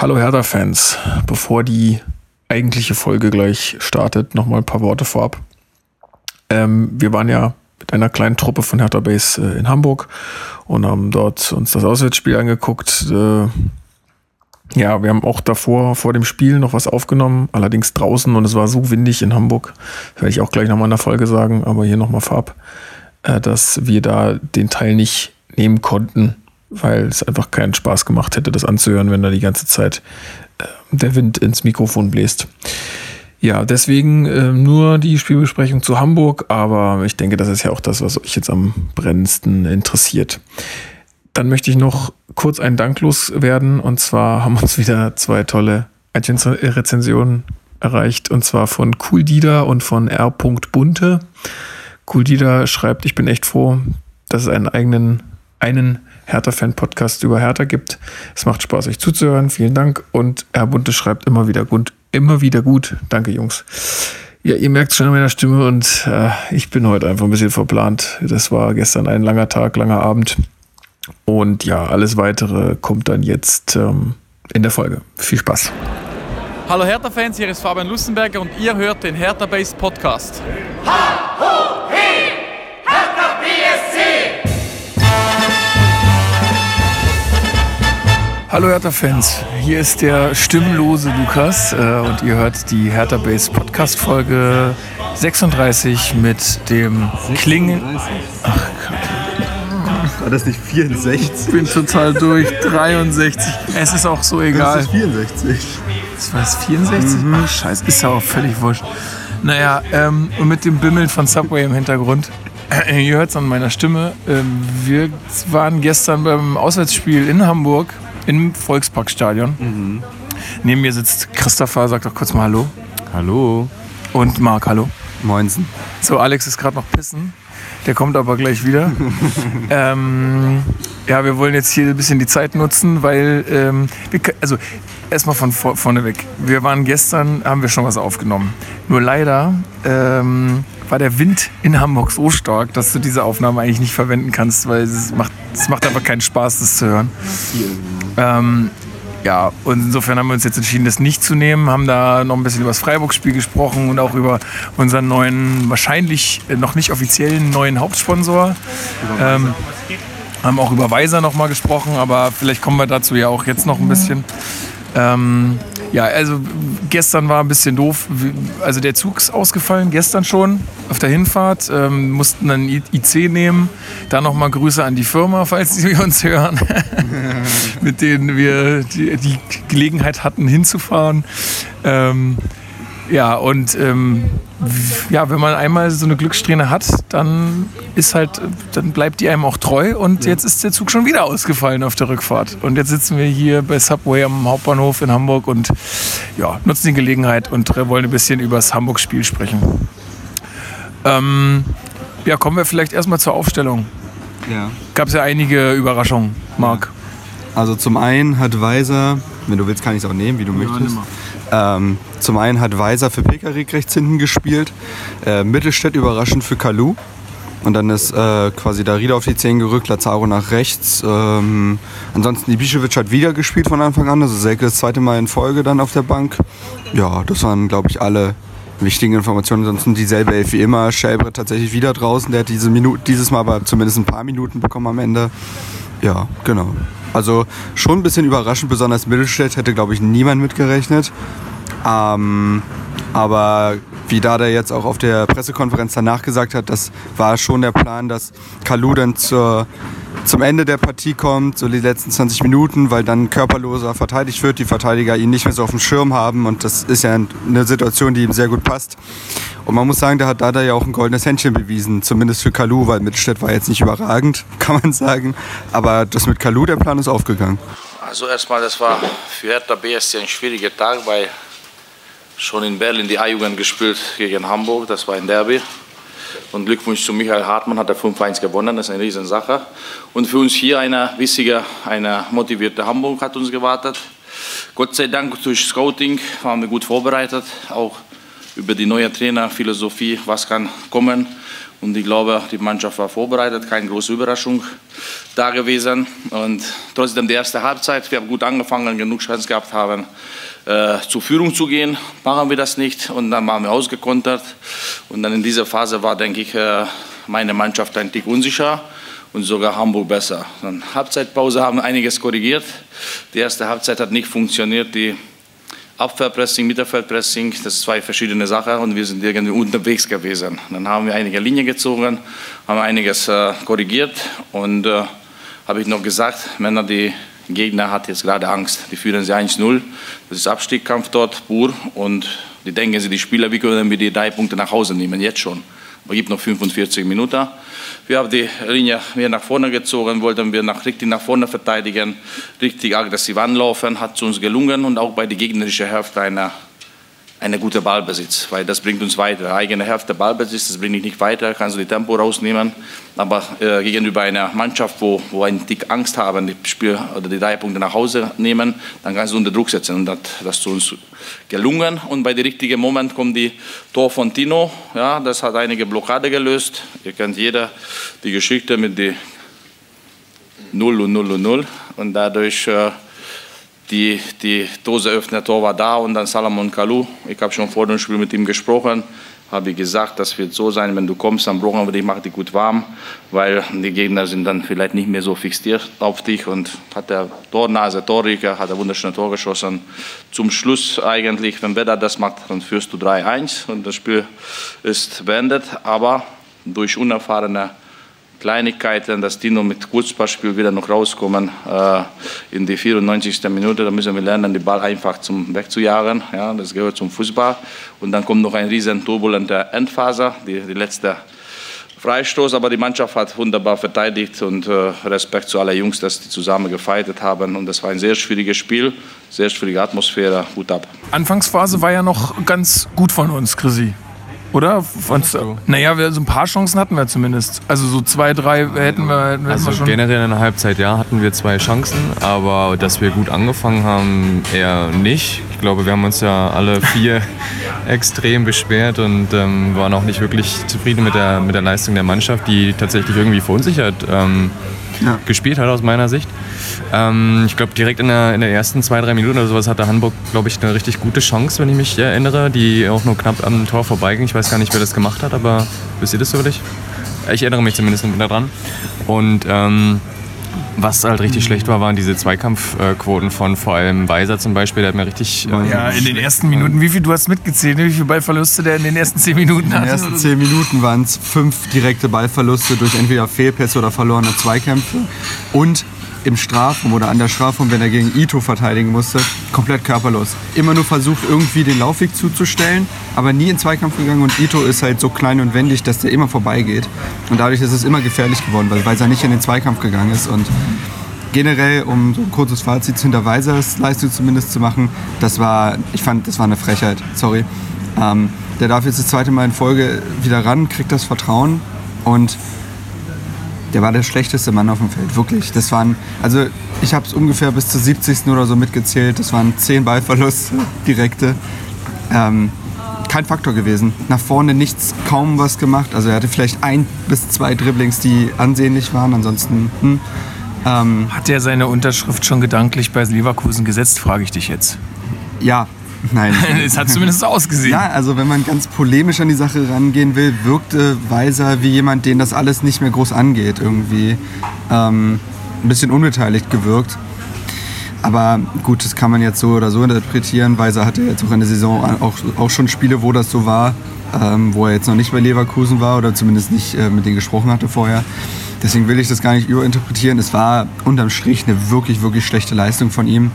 Hallo Hertha-Fans. Bevor die eigentliche Folge gleich startet, nochmal ein paar Worte vorab. Ähm, wir waren ja mit einer kleinen Truppe von Hertha Base äh, in Hamburg und haben dort uns das Auswärtsspiel angeguckt. Äh, ja, wir haben auch davor, vor dem Spiel noch was aufgenommen, allerdings draußen und es war so windig in Hamburg, werde ich auch gleich nochmal in der Folge sagen, aber hier nochmal vorab, äh, dass wir da den Teil nicht nehmen konnten, weil es einfach keinen Spaß gemacht hätte, das anzuhören, wenn da die ganze Zeit äh, der Wind ins Mikrofon bläst. Ja, deswegen äh, nur die Spielbesprechung zu Hamburg, aber ich denke, das ist ja auch das, was euch jetzt am brennendsten interessiert. Dann möchte ich noch kurz einen Dank loswerden und zwar haben uns wieder zwei tolle iTunes-Rezensionen erreicht und zwar von Cool Dida und von R. Bunte. Cool Dida schreibt, ich bin echt froh, dass es einen eigenen, einen Hertha-Fan-Podcast über Hertha gibt. Es macht Spaß, euch zuzuhören. Vielen Dank. Und Herr Bunte schreibt immer wieder gut. Immer wieder gut. Danke, Jungs. Ja, ihr merkt schon an meiner Stimme und äh, ich bin heute einfach ein bisschen verplant. Das war gestern ein langer Tag, langer Abend. Und ja, alles weitere kommt dann jetzt ähm, in der Folge. Viel Spaß. Hallo Hertha-Fans, hier ist Fabian Lussenberger und ihr hört den Hertha-Based Podcast. Ha, ho, Hallo Hertha-Fans, hier ist der stimmlose Lukas äh, und ihr hört die Hertha Base Podcast Folge 36 mit dem Klingen. Ach Gott. War das nicht 64? Ich bin total durch. 63. Es ist auch so egal. Das ist 64. Das war es 64? Mhm. Ach scheiße, ist ja auch völlig wurscht. Naja, ähm, und mit dem Bimmeln von Subway im Hintergrund. Ihr hört es an meiner Stimme. Ähm, wir waren gestern beim Auswärtsspiel in Hamburg im Volksparkstadion. Mhm. Neben mir sitzt Christopher, sag doch kurz mal Hallo. Hallo. Und Marc, hallo. Moinsen. So, Alex ist gerade noch pissen. Der kommt aber gleich wieder. ähm, ja, wir wollen jetzt hier ein bisschen die Zeit nutzen, weil, ähm, wir, also erstmal von vor, vorne weg. Wir waren gestern, haben wir schon was aufgenommen. Nur leider ähm, war der Wind in Hamburg so stark, dass du diese Aufnahme eigentlich nicht verwenden kannst, weil es macht, es macht einfach keinen Spaß, das zu hören. Ähm, ja, und insofern haben wir uns jetzt entschieden, das nicht zu nehmen, haben da noch ein bisschen über das Freiburg-Spiel gesprochen und auch über unseren neuen, wahrscheinlich noch nicht offiziellen neuen Hauptsponsor. Ähm, haben auch über Weiser noch mal gesprochen, aber vielleicht kommen wir dazu ja auch jetzt noch ein bisschen. Ähm, ja, also gestern war ein bisschen doof. Also der Zug ist ausgefallen, gestern schon auf der Hinfahrt. Ähm, mussten einen IC nehmen. Da nochmal Grüße an die Firma, falls sie uns hören, mit denen wir die, die, Gelegenheit hatten, hinzufahren. Ähm, ja, und ähm, ja, wenn man einmal so eine Glückssträhne hat, dann ist halt, dann bleibt die einem auch treu und jetzt ist der Zug schon wieder ausgefallen auf der Rückfahrt. Und jetzt sitzen wir hier bei Subway am Hauptbahnhof in Hamburg und ja, nutzen die Gelegenheit und wollen ein bisschen über das Hamburg-Spiel sprechen. Ähm, ja, kommen wir vielleicht erstmal zur Aufstellung. Ja. Gab es ja einige Überraschungen, Marc. Also zum einen hat Weiser, wenn du willst, kann ich es auch nehmen, wie du ja, möchtest. Ähm, zum einen hat Weiser für Pekarik rechts hinten gespielt, äh, Mittelstädt überraschend für Kalu. Und dann ist äh, quasi Darida auf die 10 gerückt, Lazaro nach rechts. Ähm, ansonsten Ibišević hat wieder gespielt von Anfang an, also Selke das zweite Mal in Folge dann auf der Bank. Ja, das waren, glaube ich, alle wichtigen Informationen. Ansonsten dieselbe Elf wie immer. Schäbre tatsächlich wieder draußen. Der hat diese Minute, dieses Mal aber zumindest ein paar Minuten bekommen am Ende. Ja, genau. Also schon ein bisschen überraschend, besonders Mittelstädt hätte, glaube ich, niemand mitgerechnet. Ähm, aber wie Dada jetzt auch auf der Pressekonferenz danach gesagt hat, das war schon der Plan, dass Kalu dann zur, zum Ende der Partie kommt, so die letzten 20 Minuten, weil dann körperloser verteidigt wird, die Verteidiger ihn nicht mehr so auf dem Schirm haben und das ist ja eine Situation, die ihm sehr gut passt. Und man muss sagen, da hat Dada ja auch ein goldenes Händchen bewiesen, zumindest für Kalu, weil Mittelstädt war jetzt nicht überragend, kann man sagen. Aber das mit Kalu, der Plan ist aufgegangen. Also erstmal, das war für Hertha BSC ein schwieriger Tag, weil schon in Berlin die A-Jugend gespielt gegen Hamburg, das war ein Derby. Und Glückwunsch zu Michael Hartmann, hat er 5-1 gewonnen, das ist eine Riesensache. Und für uns hier eine wichtige, eine motivierte Hamburg hat uns gewartet. Gott sei Dank durch Scouting waren wir gut vorbereitet, auch über die neue Trainerphilosophie, was kann kommen. Und ich glaube, die Mannschaft war vorbereitet, keine große Überraschung da gewesen. Und trotzdem die erste Halbzeit, wir haben gut angefangen, genug Chance gehabt haben, äh, zur Führung zu gehen. Machen wir das nicht und dann waren wir ausgekontert. Und dann in dieser Phase war, denke ich, äh, meine Mannschaft ein Tick unsicher und sogar Hamburg besser. Dann Halbzeitpause haben einiges korrigiert. Die erste Halbzeit hat nicht funktioniert. Die Abwehrpressing, Mittelfeldpressing, das sind zwei verschiedene Sachen und wir sind irgendwie unterwegs gewesen. Dann haben wir einige Linien gezogen, haben einiges äh, korrigiert und äh, habe ich noch gesagt, Männer, die Gegner hat jetzt gerade Angst. Die führen sie 1-0. Das ist Abstiegskampf dort pur und die denken sie, die Spieler, wie können wir die drei Punkte nach Hause nehmen, jetzt schon. Es gibt noch 45 Minuten. Wir haben die Linie mehr nach vorne gezogen, wollten wir nach, richtig nach vorne verteidigen, richtig aggressiv anlaufen, hat es uns gelungen und auch bei der gegnerischen Hälfte eine eine gute Ballbesitz, weil das bringt uns weiter. Eigene Hälfte Ballbesitz, das bringt dich nicht weiter, kannst du die Tempo rausnehmen. Aber äh, gegenüber einer Mannschaft, wo, wo ein Dick Angst haben, die Spiel oder die drei Punkte nach Hause nehmen, dann kannst du unter Druck setzen. Und das, das ist uns gelungen. Und bei dem richtigen Moment kommt die Tor von Tino. Ja, das hat einige Blockade gelöst. Ihr kennt jeder die Geschichte mit die 0 und 0 und 0. Und dadurch äh, die, die Dose öffnet, Tor war da und dann Salomon Kalou. Ich habe schon vor dem Spiel mit ihm gesprochen, habe gesagt, das wird so sein, wenn du kommst, dann brauchen wir dich, mach dich gut warm, weil die Gegner sind dann vielleicht nicht mehr so fixiert auf dich und hat der Tornase, Torrieger, hat ein wunderschönes Tor geschossen. Zum Schluss eigentlich, wenn Beda das macht, dann führst du 3-1 und das Spiel ist beendet, aber durch unerfahrene Kleinigkeiten, dass die noch mit Kurzpassspiel wieder noch rauskommen äh, in die 94. Minute. Da müssen wir lernen, den Ball einfach zum wegzujagen. Ja, das gehört zum Fußball. Und dann kommt noch ein riesen turbulenter Endphase, die, die letzte Freistoß, aber die Mannschaft hat wunderbar verteidigt und äh, Respekt zu allen Jungs, dass die zusammen gefeitet haben. Und das war ein sehr schwieriges Spiel, sehr schwierige Atmosphäre. Hut ab. Anfangsphase war ja noch ganz gut von uns, Chrissy. Oder? Fandst du? Naja, wir, so ein paar Chancen hatten wir zumindest. Also so zwei, drei hätten wir, hätten also wir schon. generell in der Halbzeit, ja, hatten wir zwei Chancen, aber dass wir gut angefangen haben, eher nicht. Ich glaube, wir haben uns ja alle vier extrem beschwert und ähm, waren auch nicht wirklich zufrieden mit der, mit der Leistung der Mannschaft, die tatsächlich irgendwie verunsichert ähm, ja. gespielt hat aus meiner Sicht. Ähm, ich glaube, direkt in der, in der ersten zwei, drei Minuten oder sowas hatte Hamburg, glaube ich, eine richtig gute Chance, wenn ich mich erinnere, die auch nur knapp am Tor vorbeiging. Ich weiß gar nicht, wer das gemacht hat, aber wisst ihr das wirklich? Ich erinnere mich zumindest daran. Und ähm, was halt richtig schlecht war, waren diese Zweikampfquoten von vor allem Weiser zum Beispiel. Der hat mir richtig. Ähm, ja, in den ersten Minuten. Wie viel du hast mitgezählt? Wie viele Ballverluste der in den ersten zehn Minuten hatte? In den ersten zehn Minuten waren es fünf direkte Ballverluste durch entweder Fehlpässe oder verlorene Zweikämpfe. Und im Strafraum oder an der Strafraum, wenn er gegen Ito verteidigen musste, komplett körperlos. Immer nur versucht, irgendwie den Laufweg zuzustellen, aber nie in Zweikampf gegangen. Und Ito ist halt so klein und wendig, dass der immer vorbeigeht. Und dadurch ist es immer gefährlich geworden, weil Weiser nicht in den Zweikampf gegangen ist. Und generell, um so ein kurzes Fazit hinter Weisers Leistung zumindest zu machen, das war, ich fand, das war eine Frechheit. Sorry. Ähm, der darf jetzt das zweite Mal in Folge wieder ran, kriegt das Vertrauen und der war der schlechteste Mann auf dem Feld, wirklich. Das waren, also ich habe es ungefähr bis zur 70. oder so mitgezählt. Das waren 10 Ballverluste, direkte. Ähm, kein Faktor gewesen. Nach vorne nichts, kaum was gemacht. Also er hatte vielleicht ein bis zwei Dribblings, die ansehnlich waren. Ansonsten. Hm. Ähm, Hat er seine Unterschrift schon gedanklich bei Leverkusen gesetzt, frage ich dich jetzt. Ja, Nein. es hat zumindest so ausgesehen. Ja, also wenn man ganz polemisch an die Sache rangehen will, wirkte Weiser wie jemand, den das alles nicht mehr groß angeht. Irgendwie ähm, ein bisschen unbeteiligt gewirkt. Aber gut, das kann man jetzt so oder so interpretieren. Weiser hatte jetzt auch in der Saison auch, auch schon Spiele, wo das so war, ähm, wo er jetzt noch nicht bei Leverkusen war oder zumindest nicht äh, mit denen gesprochen hatte vorher. Deswegen will ich das gar nicht überinterpretieren. Es war unterm Strich eine wirklich, wirklich schlechte Leistung von ihm.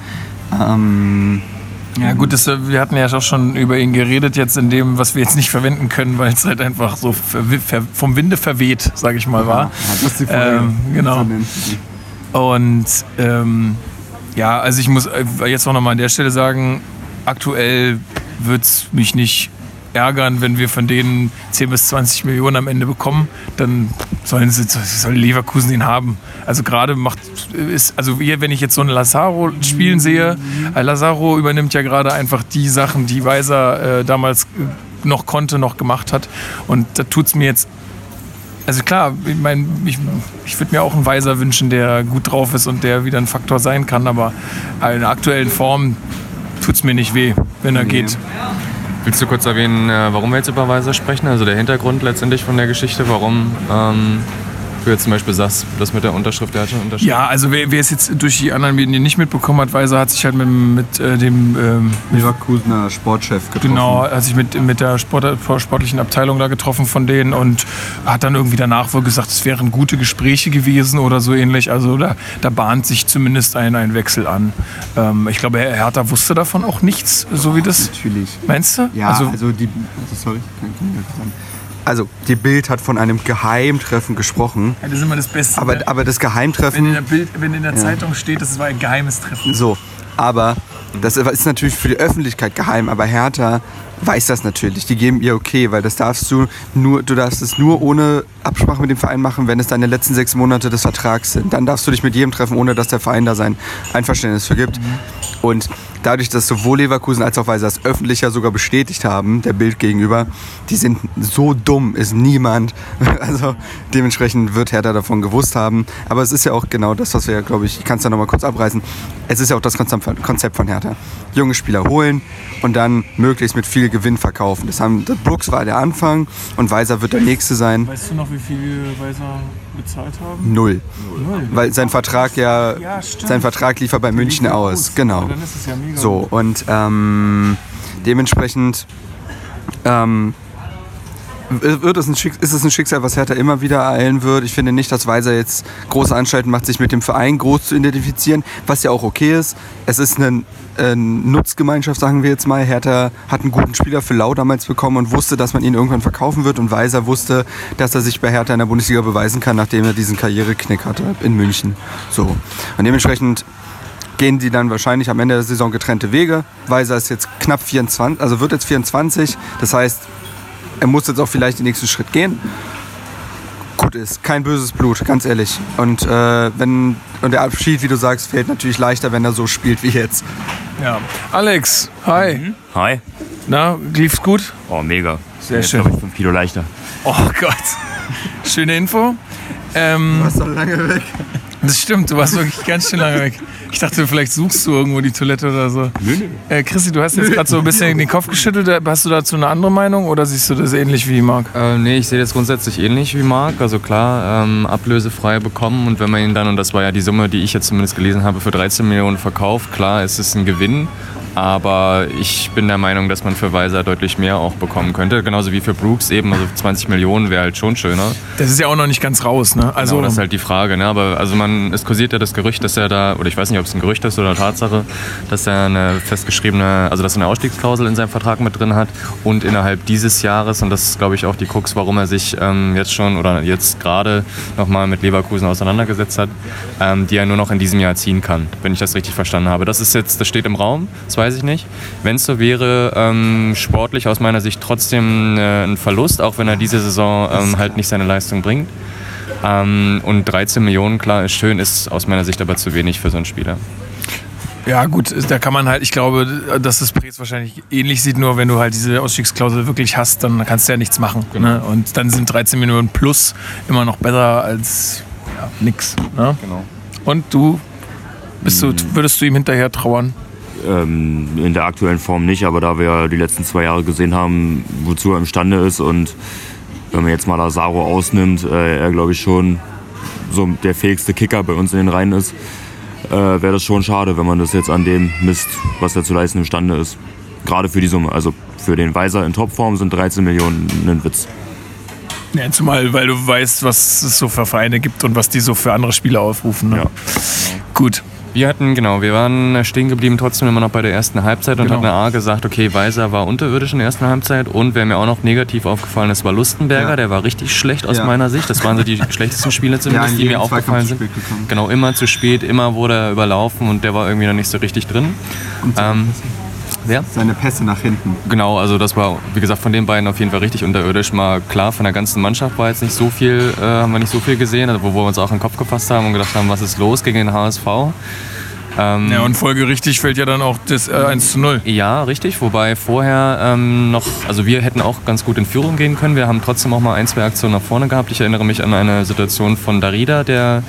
Ähm, ja gut, das, äh, wir hatten ja auch schon über ihn geredet jetzt in dem, was wir jetzt nicht verwenden können, weil es halt einfach so vom Winde verweht, sage ich mal, war. Ja, das ist die Folge. Ähm, genau. Und ähm, ja, also ich muss äh, jetzt auch nochmal an der Stelle sagen, aktuell wird es mich nicht ärgern, wenn wir von denen 10 bis 20 Millionen am Ende bekommen, dann sollen sie soll Leverkusen ihn haben. Also gerade macht ist also wenn ich jetzt so einen Lazaro spielen sehe, äh, Lazaro übernimmt ja gerade einfach die Sachen, die Weiser äh, damals noch konnte, noch gemacht hat und da tut es mir jetzt Also klar, ich meine, ich, ich würde mir auch einen Weiser wünschen, der gut drauf ist und der wieder ein Faktor sein kann, aber in der aktuellen Form tut es mir nicht weh, wenn er Nee. geht. Willst du kurz erwähnen, äh, warum wir jetzt über Weiser sprechen? Also der Hintergrund letztendlich von der Geschichte, warum ähm, du jetzt zum Beispiel sagst, das mit der Unterschrift, der hat schon unterschrieben. Ja, also wer, wer es jetzt durch die anderen Medien nicht mitbekommen hat, Weiser hat sich halt mit, mit äh, dem ähm, Leverkusener Sportchef getroffen. Genau, hat sich mit, mit der Sport, sportlichen Abteilung da getroffen von denen und hat dann irgendwie danach wohl gesagt, es wären gute Gespräche gewesen oder so ähnlich. Also da, da bahnt sich zumindest ein, ein Wechsel an. Ähm, ich glaube, Herr Hertha wusste davon auch nichts, so wie das. Natürlich. Meinst du? Ja, also, also, die. Also sorry, kann ich nicht sagen. Also, die Bild hat von einem Geheimtreffen gesprochen. ja, das ist immer das Beste. Aber, ne? aber das wenn in Geheimtreffen. der, Bild, wenn in der Zeitung steht, das war ein geheimes Treffen. So, aber das ist natürlich für die Öffentlichkeit geheim, aber Hertha weiß das natürlich. Die geben ihr okay, weil das darfst du nur, du darfst es nur ohne Absprache mit dem Verein machen, wenn es deine letzten sechs Monate des Vertrags sind. Dann darfst du dich mit jedem treffen, ohne dass der Verein da sein Einverständnis vergibt. Und dadurch, dass sowohl Leverkusen als auch Weiser das öffentlich ja sogar bestätigt haben, der Bild gegenüber, die sind so dumm, ist niemand. Also dementsprechend wird Hertha davon gewusst haben. Aber es ist ja auch genau das, was wir, glaube ich, ich kann es da nochmal kurz abreißen. Es ist ja auch das Konzept von- Konzept von Hertha. Junge Spieler holen und dann möglichst mit viel Gewinn verkaufen. Das haben, Brooks war der Anfang und Weiser wird der nächste sein. Weißt du noch, wie viel Weiser bezahlt haben? Null. Weil sein Vertrag ja, Ja, sein Vertrag lief er bei München aus. Genau. Dann ist es ja mega. So, und ähm, dementsprechend ähm, wird es ein Schicksal, ist es ein Schicksal, was Hertha immer wieder ereilen wird. Ich finde nicht, dass Weiser jetzt große Anstalten macht, sich mit dem Verein groß zu identifizieren, was ja auch okay ist. Es ist eine, äh, Nutzgemeinschaft, sagen wir jetzt mal. Hertha hat einen guten Spieler für Lau damals bekommen und wusste, dass man ihn irgendwann verkaufen wird. Und Weiser wusste, dass er sich bei Hertha in der Bundesliga beweisen kann, nachdem er diesen Karriereknick hatte in München. So. Und dementsprechend gehen die dann wahrscheinlich am Ende der Saison getrennte Wege. Weiser ist jetzt knapp 24, also wird jetzt 24. Das heißt, er muss jetzt auch vielleicht den nächsten Schritt gehen. Gut ist, kein böses Blut, ganz ehrlich. Und, äh, wenn, und der Abschied, wie du sagst, fällt natürlich leichter, wenn er so spielt wie jetzt. Ja. Alex, hi. Hi. Na, lief's gut? Oh, mega. Sehr Jetzt schön. ich 5 Kilo leichter. Oh Gott. Schöne Info. Ähm, warst doch lange weg. das stimmt, du warst wirklich ganz schön lange weg. Ich dachte, vielleicht suchst du irgendwo die Toilette oder so. Äh, Christi, du hast jetzt gerade so ein bisschen den Kopf geschüttelt. Hast du dazu eine andere Meinung oder siehst du das ähnlich wie Marc? Äh, nee, ich sehe das grundsätzlich ähnlich wie Marc. Also klar, ähm, ablösefrei bekommen und wenn man ihn dann, und das war ja die Summe, die ich jetzt zumindest gelesen habe, für 13 Millionen verkauft, klar, ist es ein Gewinn. Aber ich bin der Meinung, dass man für Weiser deutlich mehr auch bekommen könnte. Genauso wie für Brooks eben. Also 20 Millionen wäre halt schon schöner. Das ist ja auch noch nicht ganz raus, ne? Also, Genau, das ist halt die Frage. Ne? Aber also man, es kursiert ja das Gerücht, dass er da, oder ich weiß nicht, ob es ein Gerücht ist oder Tatsache, dass er eine festgeschriebene, also dass er eine Ausstiegsklausel in seinem Vertrag mit drin hat und innerhalb dieses Jahres, und das ist glaube ich auch die Krux, warum er sich ähm, jetzt schon oder jetzt gerade nochmal mit Leverkusen auseinandergesetzt hat, ähm, die er nur noch in diesem Jahr ziehen kann, wenn ich das richtig verstanden habe. Das ist jetzt, das steht im Raum, das weiß ich nicht. Wenn es so wäre, ähm, sportlich aus meiner Sicht trotzdem äh, ein Verlust, auch wenn er diese Saison ähm, halt nicht seine Leistung bringt. Ähm, und 13 Millionen, klar, ist schön, ist aus meiner Sicht aber zu wenig für so einen Spieler. ja gut, da kann man halt, ich glaube, dass das Prez wahrscheinlich ähnlich sieht, nur wenn du halt diese Ausstiegsklausel wirklich hast, dann kannst du ja nichts machen. Ne? Und dann sind 13 Millionen plus immer noch besser als ja, nix. Ne? Genau. Und du, bist du, würdest du ihm hinterher trauern? Ähm, in der aktuellen Form nicht, aber da wir die letzten zwei Jahre gesehen haben, wozu er imstande ist und wenn man jetzt mal Lazaro ausnimmt, äh, er glaube ich schon so der fähigste Kicker bei uns in den Reihen ist, äh, wäre das schon schade, wenn man das jetzt an dem misst, was er zu leisten imstande ist. Gerade für die Summe. Also für den Weiser in Topform sind 13 Millionen ein Witz. Ja, zumal, weil du weißt, was es so für Vereine gibt und was die so für andere Spieler aufrufen. Ne? Ja. Gut. Wir hatten, genau, wir waren stehen geblieben trotzdem immer noch bei der ersten Halbzeit und Genau. hatten A gesagt, okay, Weiser war unterirdisch in der ersten Halbzeit und wer mir auch noch negativ aufgefallen ist, war Lustenberger, Ja. der war richtig schlecht aus Ja. meiner Sicht. Das waren so die schlechtesten Spiele zumindest, in die mir aufgefallen sind. Genau, immer zu spät, immer wurde er überlaufen und der war irgendwie noch nicht so richtig drin. Ähm, wer? Seine Pässe nach hinten. Genau, also das war, wie gesagt, von den beiden auf jeden Fall richtig unterirdisch. Mal klar, von der ganzen Mannschaft war jetzt nicht so viel, äh, haben wir nicht so viel gesehen, also wo wir uns auch in den Kopf gefasst haben und gedacht haben, was ist los gegen den HSV. Ähm, Ja, und folgerichtig fällt ja dann auch das äh, 1 zu 0. Ja, richtig. Wobei vorher ähm, noch, also wir hätten auch ganz gut in Führung gehen können. Wir haben trotzdem auch mal ein, zwei Aktionen nach vorne gehabt. Ich erinnere mich an eine Situation von Darida, der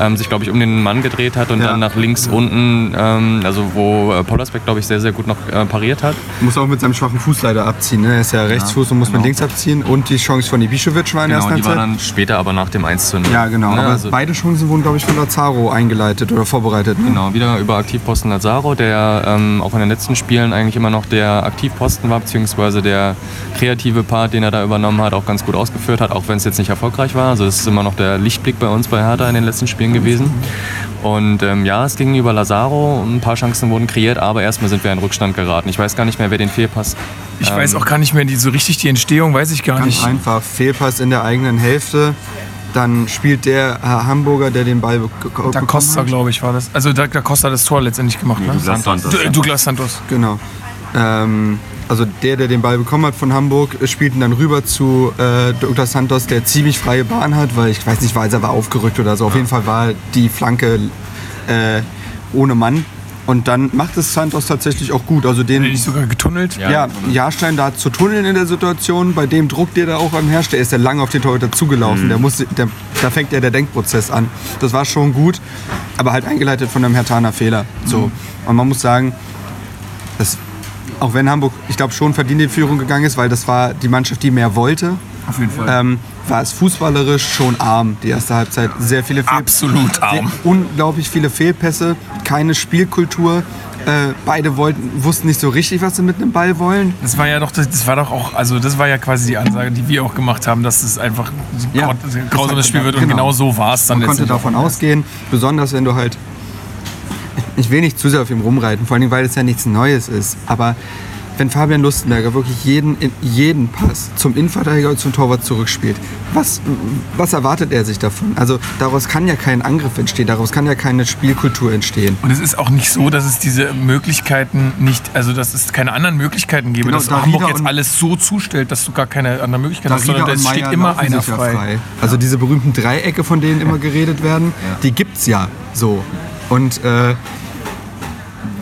ähm, sich, glaube ich, um den Mann gedreht hat und Ja. dann nach links unten, ähm, also wo äh, Pollersbeck, glaube ich, sehr, sehr gut noch äh, pariert hat. Muss auch mit seinem schwachen Fuß leider abziehen. Ne? Er ist ja Rechtsfuß und muss mit genau. links abziehen. Und die Chance von Ibišević war in der Genau, ersten die war Halbzeit. dann später aber nach dem 1 zu 0. Ja, genau. Ne, Aber also- beide Chancen wurden, glaube ich, von Lazaro eingeleitet oder vorbereitet. Ne? Genau, wieder über Aktivposten Lazaro, der ähm, auch in den letzten Spielen eigentlich immer noch der Aktivposten war, beziehungsweise der kreative Part, den er da übernommen hat, auch ganz gut ausgeführt hat, auch wenn es jetzt nicht erfolgreich war. Also es ist immer noch der Lichtblick bei uns bei Hertha in den letzten Spielen gewesen. Und ähm, ja, es ging über Lazaro, ein paar Chancen wurden kreiert, aber erstmal sind wir in Rückstand geraten. Ich weiß gar nicht mehr, wer den Fehlpass. Ich ähm, weiß auch gar nicht mehr, die, so richtig die Entstehung weiß ich gar Ganz nicht. einfach. Fehlpass in der eigenen Hälfte. Dann spielt der äh, Hamburger, der den Ball bek- Da Costa, hat. glaube ich, war das. Also da, da Costa hat das Tor letztendlich gemacht, ne? Douglas Santos. Du- Douglas Santos. Genau. Ähm, also der, der den Ball bekommen hat von Hamburg, äh, spielt ihn dann rüber zu äh, Douglas Santos, der ziemlich freie Bahn hat, weil ich weiß nicht, Weiser war aufgerückt oder so. Auf jeden Fall war die Flanke äh, ohne Mann. Und dann macht es Santos tatsächlich auch gut. Also den, Nicht sogar getunnelt. ja, Jahrstein da zu tunneln in der Situation, bei dem Druck, der da auch am herrscht, der ist ja lange auf den Torhüter zugelaufen. Der muss, der, da fängt ja der Denkprozess an. Das war schon gut, aber halt eingeleitet von einem Hertaner Fehler. So. Und man muss sagen, das, auch wenn Hamburg, ich glaube, schon verdient in Führung gegangen ist, weil das war die Mannschaft, die mehr wollte, Auf jeden Fall. ähm, war es fußballerisch schon arm, die erste Halbzeit. Sehr viele Fehl Absolut arm. unglaublich viele Fehlpässe, keine Spielkultur. Äh, beide wollten, wussten nicht so richtig, was sie mit einem Ball wollen. Das war ja doch, das, war doch auch, also das war ja quasi die Ansage, die wir auch gemacht haben, dass es einfach ein Ja. grausames Spiel wird und Genau. genau so war es dann Man konnte davon auch. ausgehen, besonders wenn du halt. Ich will nicht zu sehr auf ihm rumreiten, vor allem weil es ja nichts Neues ist. Aber wenn Fabian Lustenberger wirklich jeden, jeden Pass zum Innenverteidiger und zum Torwart zurückspielt, was, was erwartet er sich davon? Also daraus kann ja kein Angriff entstehen, daraus kann ja keine Spielkultur entstehen. Und es ist auch nicht so, dass es diese Möglichkeiten nicht, also dass es keine anderen Möglichkeiten gäbe, Genau, dass Darida Hamburg jetzt alles so zustellt, dass du gar keine andere Möglichkeit hast, sondern es steht immer einer ja frei. Also diese berühmten Dreiecke, von denen immer geredet werden, die gibt's ja so. Und äh,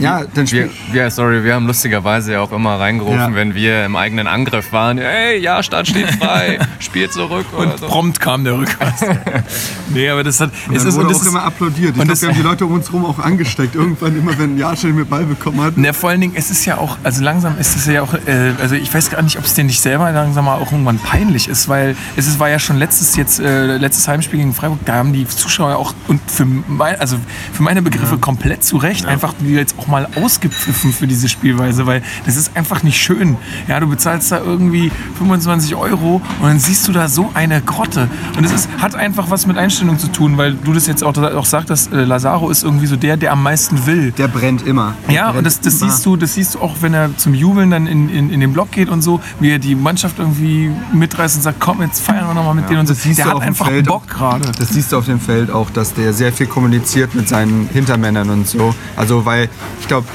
ja, dann Wir, spielt. wir, sorry, wir haben lustigerweise ja auch immer reingerufen, Ja. wenn wir im eigenen Angriff waren. Hey, ja, Start steht frei, spielt zurück. Und so. prompt kam der Rückpass. nee, aber das hat. Es Es ist, wurde und das auch immer ist, applaudiert. Ich und glaube, das- wir haben die Leute um uns herum auch angesteckt. Irgendwann immer, wenn Jarstein mit Ball bekommen hat. Na, vor allen Dingen, es ist ja auch, also langsam ist es ja auch, äh, also ich weiß gar nicht, ob es dir nicht selber langsam mal auch irgendwann peinlich ist, weil es ist, war ja schon letztes jetzt äh, letztes Heimspiel gegen Freiburg, da haben die Zuschauer auch und für mein, also für meine Begriffe komplett zu Recht einfach die jetzt auch mal ausgepfiffen für diese Spielweise, weil das ist einfach nicht schön. Ja, du bezahlst da irgendwie 25 Euro und dann siehst du da so eine Grotte und es hat einfach was mit Einstellung zu tun, weil du das jetzt auch, auch sagst, äh, Lazaro ist irgendwie so der, der am meisten will. Der brennt immer. Ja, und das, das, siehst du, das siehst du auch, wenn er zum Jubeln dann in, in, in den Block geht und so, wie er die Mannschaft irgendwie mitreißt und sagt, komm, jetzt feiern wir nochmal mit denen und so. Das siehst Der du hat auf dem einfach Feld Bock gerade. Das siehst du auf dem Feld auch, dass der sehr viel kommuniziert mit seinen Hintermännern und so. Also, weil ich glaube,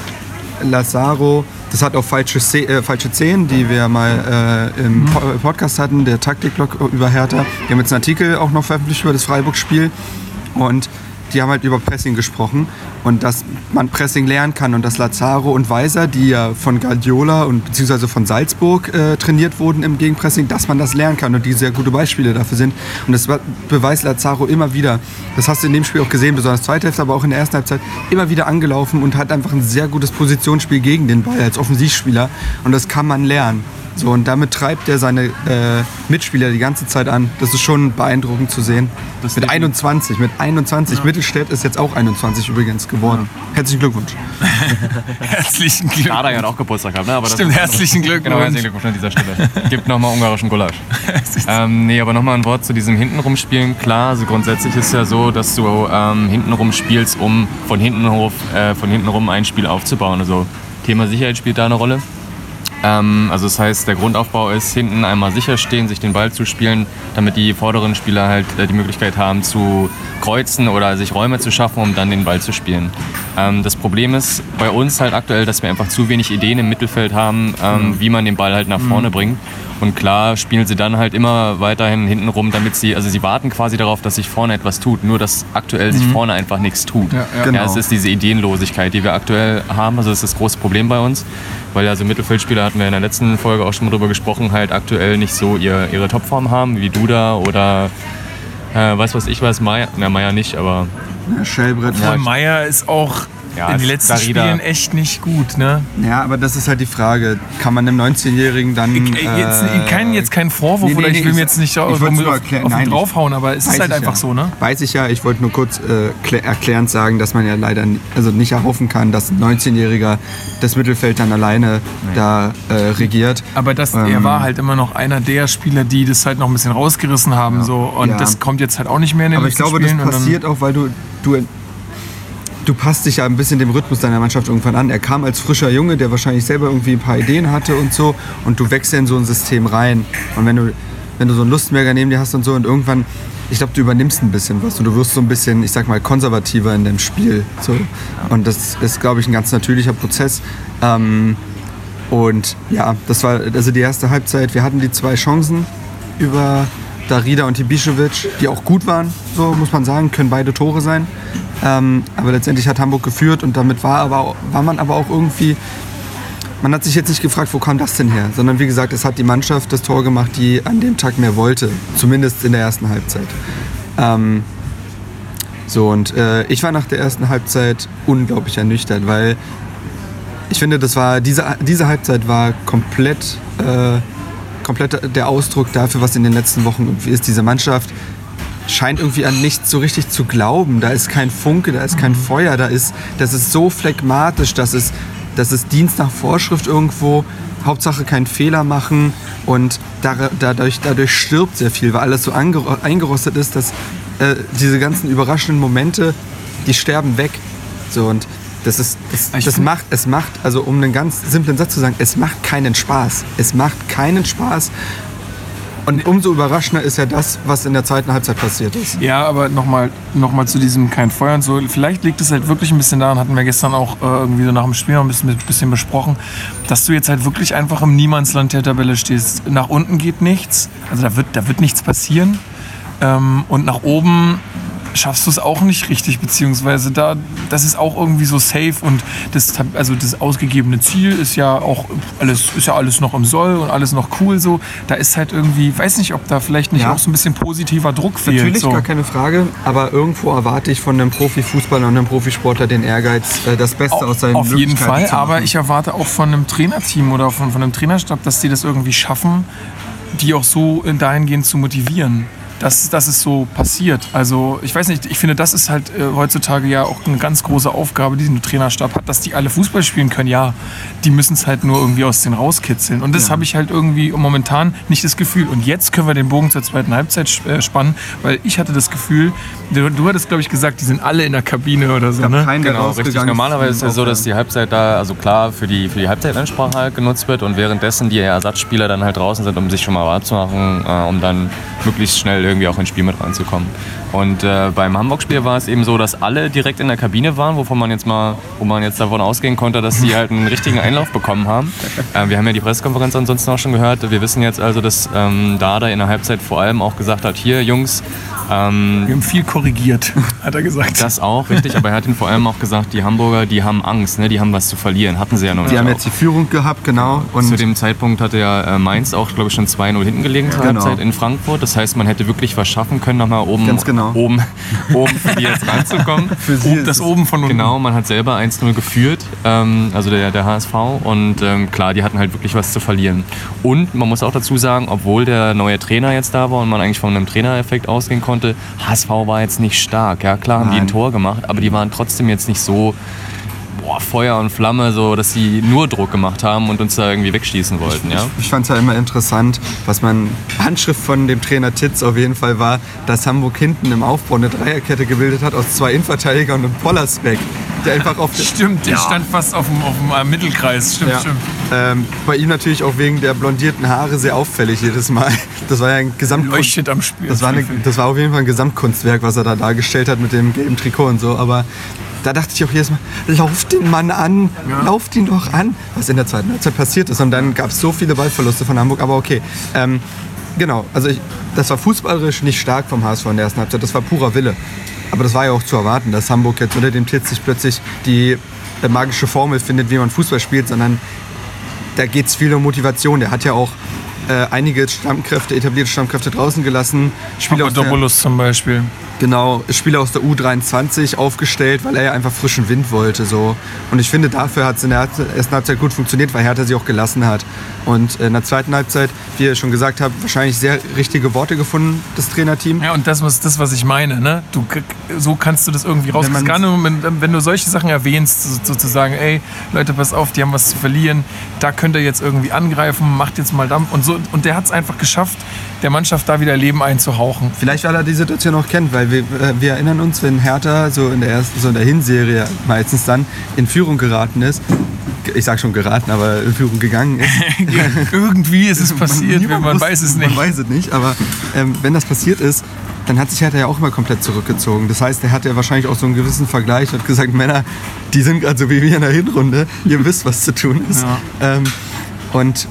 Lazaro, das hat auch falsche, äh, falsche Szenen, die wir mal äh, im po Podcast hatten, der Taktikblog über Hertha. Wir haben jetzt einen Artikel auch noch veröffentlicht über das Freiburg-Spiel. Und die haben halt über Pressing gesprochen und dass man Pressing lernen kann und dass Lazaro und Weiser, die ja von Guardiola und beziehungsweise von Salzburg äh, trainiert wurden im Gegenpressing, dass man das lernen kann und die sehr gute Beispiele dafür sind. Und das be- beweist Lazaro immer wieder. Das hast du in dem Spiel auch gesehen, besonders zweite Hälfte, aber auch in der ersten Halbzeit immer wieder angelaufen und hat einfach ein sehr gutes Positionsspiel gegen den Ball als Offensivspieler und das kann man lernen. So, und damit treibt er seine äh, Mitspieler die ganze Zeit an. Das ist schon beeindruckend zu sehen. Mit 21, mit 21. Mittelstädt ist jetzt auch 21 übrigens geworden. Herzlichen Glückwunsch. Herzlichen Glückwunsch. Kader ja auch Geburtstag gehabt, ne? Aber Stimmt, herzlichen Glückwunsch. Genau, herzlichen Glückwunsch an dieser Stelle. Gibt nochmal ungarischen Gulasch. ähm, nee, aber nochmal ein Wort zu diesem hintenrum spielen. Klar, also grundsätzlich ist ja so, dass du ähm, hintenrum spielst, um von hinten, hoch, äh, von hinten rum ein Spiel aufzubauen. Also Thema Sicherheit spielt da eine Rolle. Ähm, also das heißt, der Grundaufbau ist hinten einmal sicher stehen, sich den Ball zu spielen, damit die vorderen Spieler halt äh, die Möglichkeit haben zu kreuzen oder sich Räume zu schaffen, um dann den Ball zu spielen. Ähm, das Problem ist bei uns halt aktuell, dass wir einfach zu wenig Ideen im Mittelfeld haben, ähm, wie man den Ball halt nach vorne bringt. Und klar spielen sie dann halt immer weiterhin hinten rum, damit sie, also sie warten quasi darauf, dass sich vorne etwas tut. Nur dass aktuell sich vorne einfach nichts tut. Ja, ja. Genau. es ist diese Ideenlosigkeit, die wir aktuell haben. Also das ist das große Problem bei uns. Weil also Mittelfeldspieler hatten wir in der letzten Folge auch schon drüber gesprochen, halt aktuell nicht so ihr, ihre Topform haben, wie Duda oder äh, weiß was ich was, Meier, na Meier nicht, aber Schellbrett. Und Meier ist auch Ja, in den letzten Darida. Spielen echt nicht gut, ne? Ja, aber das ist halt die Frage. Kann man einem 19-Jährigen dann. Ich, äh, jetzt, äh, kein, jetzt kein Vorwurf nee, nee, oder ich nee, will mir jetzt nicht ich auf, erklären. auf ihn Nein, draufhauen, aber es ist halt einfach ja. so, ne? Weiß ich ja, ich wollte nur kurz äh, klä- erklärend sagen, dass man ja leider also nicht erhoffen kann, dass ein 19-Jähriger das Mittelfeld dann alleine da äh, regiert. Aber das, Ähm, er war halt immer noch einer der Spieler, die das halt noch ein bisschen rausgerissen haben. So. Und Ja. das kommt jetzt halt auch nicht mehr in den Aber ich glaube, das Spielen. dann- passiert auch, weil du, du, du passt dich ja ein bisschen dem Rhythmus deiner Mannschaft irgendwann an. Er kam als frischer Junge, der wahrscheinlich selber irgendwie ein paar Ideen hatte und so. Und du wächst ja in so ein System rein. Und wenn du, wenn du so einen Lustmerger neben dir hast und so und irgendwann, ich glaube, du übernimmst ein bisschen was und du wirst so ein bisschen, ich sag mal, konservativer in dem Spiel. So. Und das ist, glaube ich, ein ganz natürlicher Prozess. Ähm, und ja, das war also die erste Halbzeit. Wir hatten die zwei Chancen über Darida und Ibišević, die auch gut waren, so muss man sagen, können beide Tore sein. Ähm, aber letztendlich hat Hamburg geführt und damit war, aber, war man aber auch irgendwie. Man hat sich jetzt nicht gefragt, wo kam das denn her, sondern wie gesagt, es hat die Mannschaft das Tor gemacht, die an dem Tag mehr wollte, zumindest in der ersten Halbzeit. Ähm, so und äh, ich war nach der ersten Halbzeit unglaublich ernüchtert, weil ich finde, das war diese, diese Halbzeit war komplett, äh, komplett der Ausdruck dafür, was in den letzten Wochen irgendwie ist. Diese Mannschaft scheint irgendwie an nichts so richtig zu glauben. Da ist kein Funke, da ist kein Feuer, da ist, das ist so phlegmatisch, das ist, das ist Dienst nach Vorschrift irgendwo. Hauptsache keinen Fehler machen und da- dadurch, dadurch stirbt sehr viel, weil alles so eingerostet ist, dass äh, diese ganzen überraschenden Momente, die sterben weg. So und das ist, das, Ich das macht, es macht, also um einen ganz simplen Satz zu sagen, es macht keinen Spaß. Es macht keinen Spaß. Und umso überraschender ist ja das, was in der zweiten Halbzeit passiert ist. Ja, aber nochmal noch mal zu diesem kein Feuer und so. Vielleicht liegt es halt wirklich ein bisschen daran, hatten wir gestern auch äh, irgendwie so nach dem Spiel noch ein bisschen, bisschen besprochen, dass du jetzt halt wirklich einfach im Niemandsland der Tabelle stehst. Nach unten geht nichts, also da wird, da wird nichts passieren. Ähm, und nach oben schaffst du es auch nicht richtig, beziehungsweise da, das ist auch irgendwie so safe und das, also das ausgegebene Ziel ist ja auch alles, ist ja alles noch im Soll und alles noch cool so. Da ist halt irgendwie, weiß nicht, ob da vielleicht nicht Ja. auch so ein bisschen positiver Druck fehlt. Natürlich, so. gar keine Frage, aber irgendwo erwarte ich von einem Profifußballer und einem Profisportler den Ehrgeiz, äh, das Beste aus seinen Auf jeden Fall, aber ich erwarte auch von einem Trainerteam oder von, von einem Trainerstab, dass die das irgendwie schaffen, die auch so in dahingehend zu motivieren. Dass, dass es so passiert. Also ich weiß nicht, ich finde, das ist halt äh, heutzutage ja auch eine ganz große Aufgabe, die ein Trainerstab hat, dass die alle Fußball spielen können. Ja, die müssen es halt nur irgendwie aus denen rauskitzeln. Und das habe ich halt irgendwie momentan nicht das Gefühl. Und jetzt können wir den Bogen zur zweiten Halbzeit äh, spannen, weil ich hatte das Gefühl, du, du hattest, glaube ich, gesagt, die sind alle in der Kabine oder so. Ne? Kein, der Genau, richtig. Normalerweise ist es ja so, dass die Halbzeit da, also klar, für die, für die Halbzeitansprache halt genutzt wird und währenddessen die Ersatzspieler dann halt draußen sind, um sich schon mal warm zu machen, äh, um dann möglichst schnell irgendwie auch ins Spiel mit reinzukommen. Und äh, beim Hamburg-Spiel war es eben so, dass alle direkt in der Kabine waren, wovon man jetzt mal, wo man jetzt davon ausgehen konnte, dass sie halt einen richtigen Einlauf bekommen haben. Äh, wir haben ja die Pressekonferenz ansonsten auch schon gehört. Wir wissen jetzt also, dass ähm, Dada in der Halbzeit vor allem auch gesagt hat, hier Jungs, ähm, Wir haben viel korrigiert, hat er gesagt. das auch, richtig, aber er hat ihnen vor allem auch gesagt, die Hamburger, die haben Angst, ne? die haben was zu verlieren. Hatten sie ja noch Die nicht. haben auch. jetzt die Führung gehabt, genau. Und Zu dem Zeitpunkt hatte ja äh, Mainz auch, glaube ich, schon 2-0 hinten gelegen zur Genau. Halbzeit in Frankfurt. Das heißt, man hätte wirklich was schaffen können, nochmal oben, Ganz genau. oben, oben für die jetzt ranzukommen. für sie das oben von unten. Genau, man hat selber 1-0 geführt, ähm, also der, der HSV. Und ähm, klar, die hatten halt wirklich was zu verlieren. Und man muss auch dazu sagen, obwohl der neue Trainer jetzt da war und man eigentlich von einem Trainereffekt ausgehen konnte, HSV war jetzt nicht stark. Ja, klar haben die ein Nein. Tor gemacht, aber die waren trotzdem jetzt nicht so boah, Feuer und Flamme, so dass sie nur Druck gemacht haben und uns da irgendwie wegschießen wollten. Ja? Ich fand es ja immer interessant, was man Handschrift von dem Trainer Titz auf jeden Fall war, dass Hamburg hinten im Aufbau eine Dreierkette gebildet hat aus zwei Innenverteidigern und einem Pollersbeck. der einfach auf der, Stimmt, der stand fast auf dem, auf dem äh, Mittelkreis. Stimmt, Ja. stimmt. Ähm, bei ihm natürlich auch wegen der blondierten Haare sehr auffällig jedes Mal. Das war ja ein Gesamtkunst. Leuchtet am Spiel. Das war, eine, das war auf jeden Fall ein Gesamtkunstwerk, was er da dargestellt hat mit dem gelben Trikot und so. Aber da dachte ich auch jedes Mal, lauf den Mann an, lauf ihn doch an. Was in der zweiten Halbzeit passiert ist. Und dann gab es so viele Ballverluste von Hamburg. Aber okay. Ähm, genau, also ich, das war fußballerisch nicht stark vom HSV in der ersten Halbzeit. Das war purer Wille. Aber das war ja auch zu erwarten, dass Hamburg jetzt unter dem Titel sich plötzlich die äh, magische Formel findet, wie man Fußball spielt, sondern da geht es viel um Motivation. Der hat ja auch äh, einige Stammkräfte, etablierte Stammkräfte draußen gelassen. Spieler aus, der, Papadopoulos zum Beispiel. genau, Spieler aus der U23 aufgestellt, weil er ja einfach frischen Wind wollte. So. Und ich finde, dafür hat es in der ersten Halbzeit gut funktioniert, weil Hertha sie auch gelassen hat. Und in der zweiten Halbzeit, wie ihr schon gesagt habt, wahrscheinlich sehr richtige Worte gefunden, das Trainerteam. Ja, und das ist das, was ich meine. Ne? Du, so kannst du das irgendwie Wenn man- Gerade wenn, wenn du solche Sachen erwähnst, so- sozusagen, ey, Leute, pass auf, die haben was zu verlieren, da könnt ihr jetzt irgendwie angreifen, macht jetzt mal Dampf. Und, so, und der hat es einfach geschafft, der Mannschaft da wieder Leben einzuhauchen. Vielleicht, weil er die Situation auch kennt, weil wir, äh, wir erinnern uns, wenn Hertha so in der ersten, so in der Hinserie meistens dann in Führung geraten ist, ich sag schon geraten, aber in Führung gegangen ist. irgendwie ist es passiert, man wusste- weiß es nicht. Man weiß es nicht, aber ähm, wenn das passiert ist, dann hat sich Hertha ja auch immer komplett zurückgezogen. Das heißt, er hat ja wahrscheinlich auch so einen gewissen Vergleich und hat gesagt, Männer, die sind gerade so wie wir in der Hinrunde, ihr wisst, was zu tun ist. Ähm, und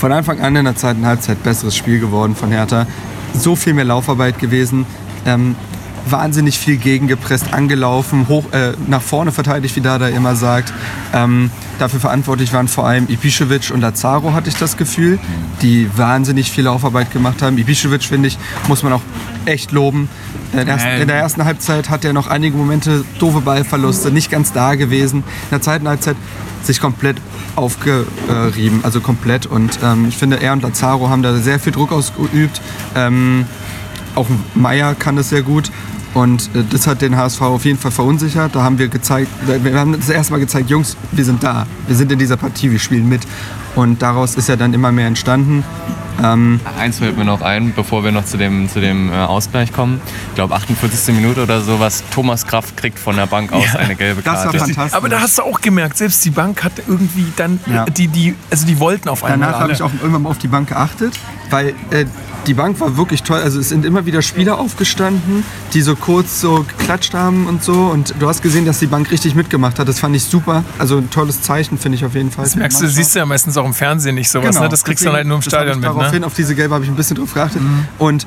von Anfang an in der zweiten Halbzeit besseres Spiel geworden von Hertha. So viel mehr Laufarbeit gewesen. Ähm, wahnsinnig viel gegengepresst, angelaufen, hoch, äh, nach vorne verteidigt, wie Dada immer sagt. Ähm, dafür verantwortlich waren vor allem Ibišević und Lazaro, hatte ich das Gefühl, die wahnsinnig viel Laufarbeit gemacht haben. Ibišević, finde ich, muss man auch echt loben. In der, ersten, in der ersten Halbzeit hat er noch einige Momente doofe Ballverluste, nicht ganz da gewesen. In der zweiten Halbzeit sich komplett aufgerieben, also komplett. Und ähm, ich finde, er und Lazaro haben da sehr viel Druck ausgeübt. Ähm, auch Meier kann das sehr gut. Und äh, das hat den HSV auf jeden Fall verunsichert. Da haben wir gezeigt, wir haben das erste Mal gezeigt, Jungs, wir sind da. Wir sind in dieser Partie, wir spielen mit. Und daraus ist ja dann immer mehr entstanden. Ähm, Eins fällt mir noch ein, bevor wir noch zu dem, zu dem äh, Ausgleich kommen. Ich glaube, 48. Minute oder sowas. Thomas Kraft kriegt von der Bank aus eine gelbe das war Karte. fantastisch. Aber da hast du auch gemerkt, selbst die Bank hat irgendwie dann, Ja. die, die, also die wollten auf einmal Danach habe ich auch irgendwann mal auf die Bank geachtet, weil äh, die Bank war wirklich toll. Also es sind immer wieder Spieler aufgestanden, die so kurz so geklatscht haben und so. Und du hast gesehen, dass die Bank richtig mitgemacht hat. Das fand ich super. Also ein tolles Zeichen, finde ich auf jeden Fall. Das merkst du, siehst du ja meistens auch im Fernsehen nicht sowas, ne? Das kriegst du dann halt nur im Genau. Stadion ich mit, Daraufhin, ne? auf diese Gelbe habe ich ein bisschen drauf geachtet. Und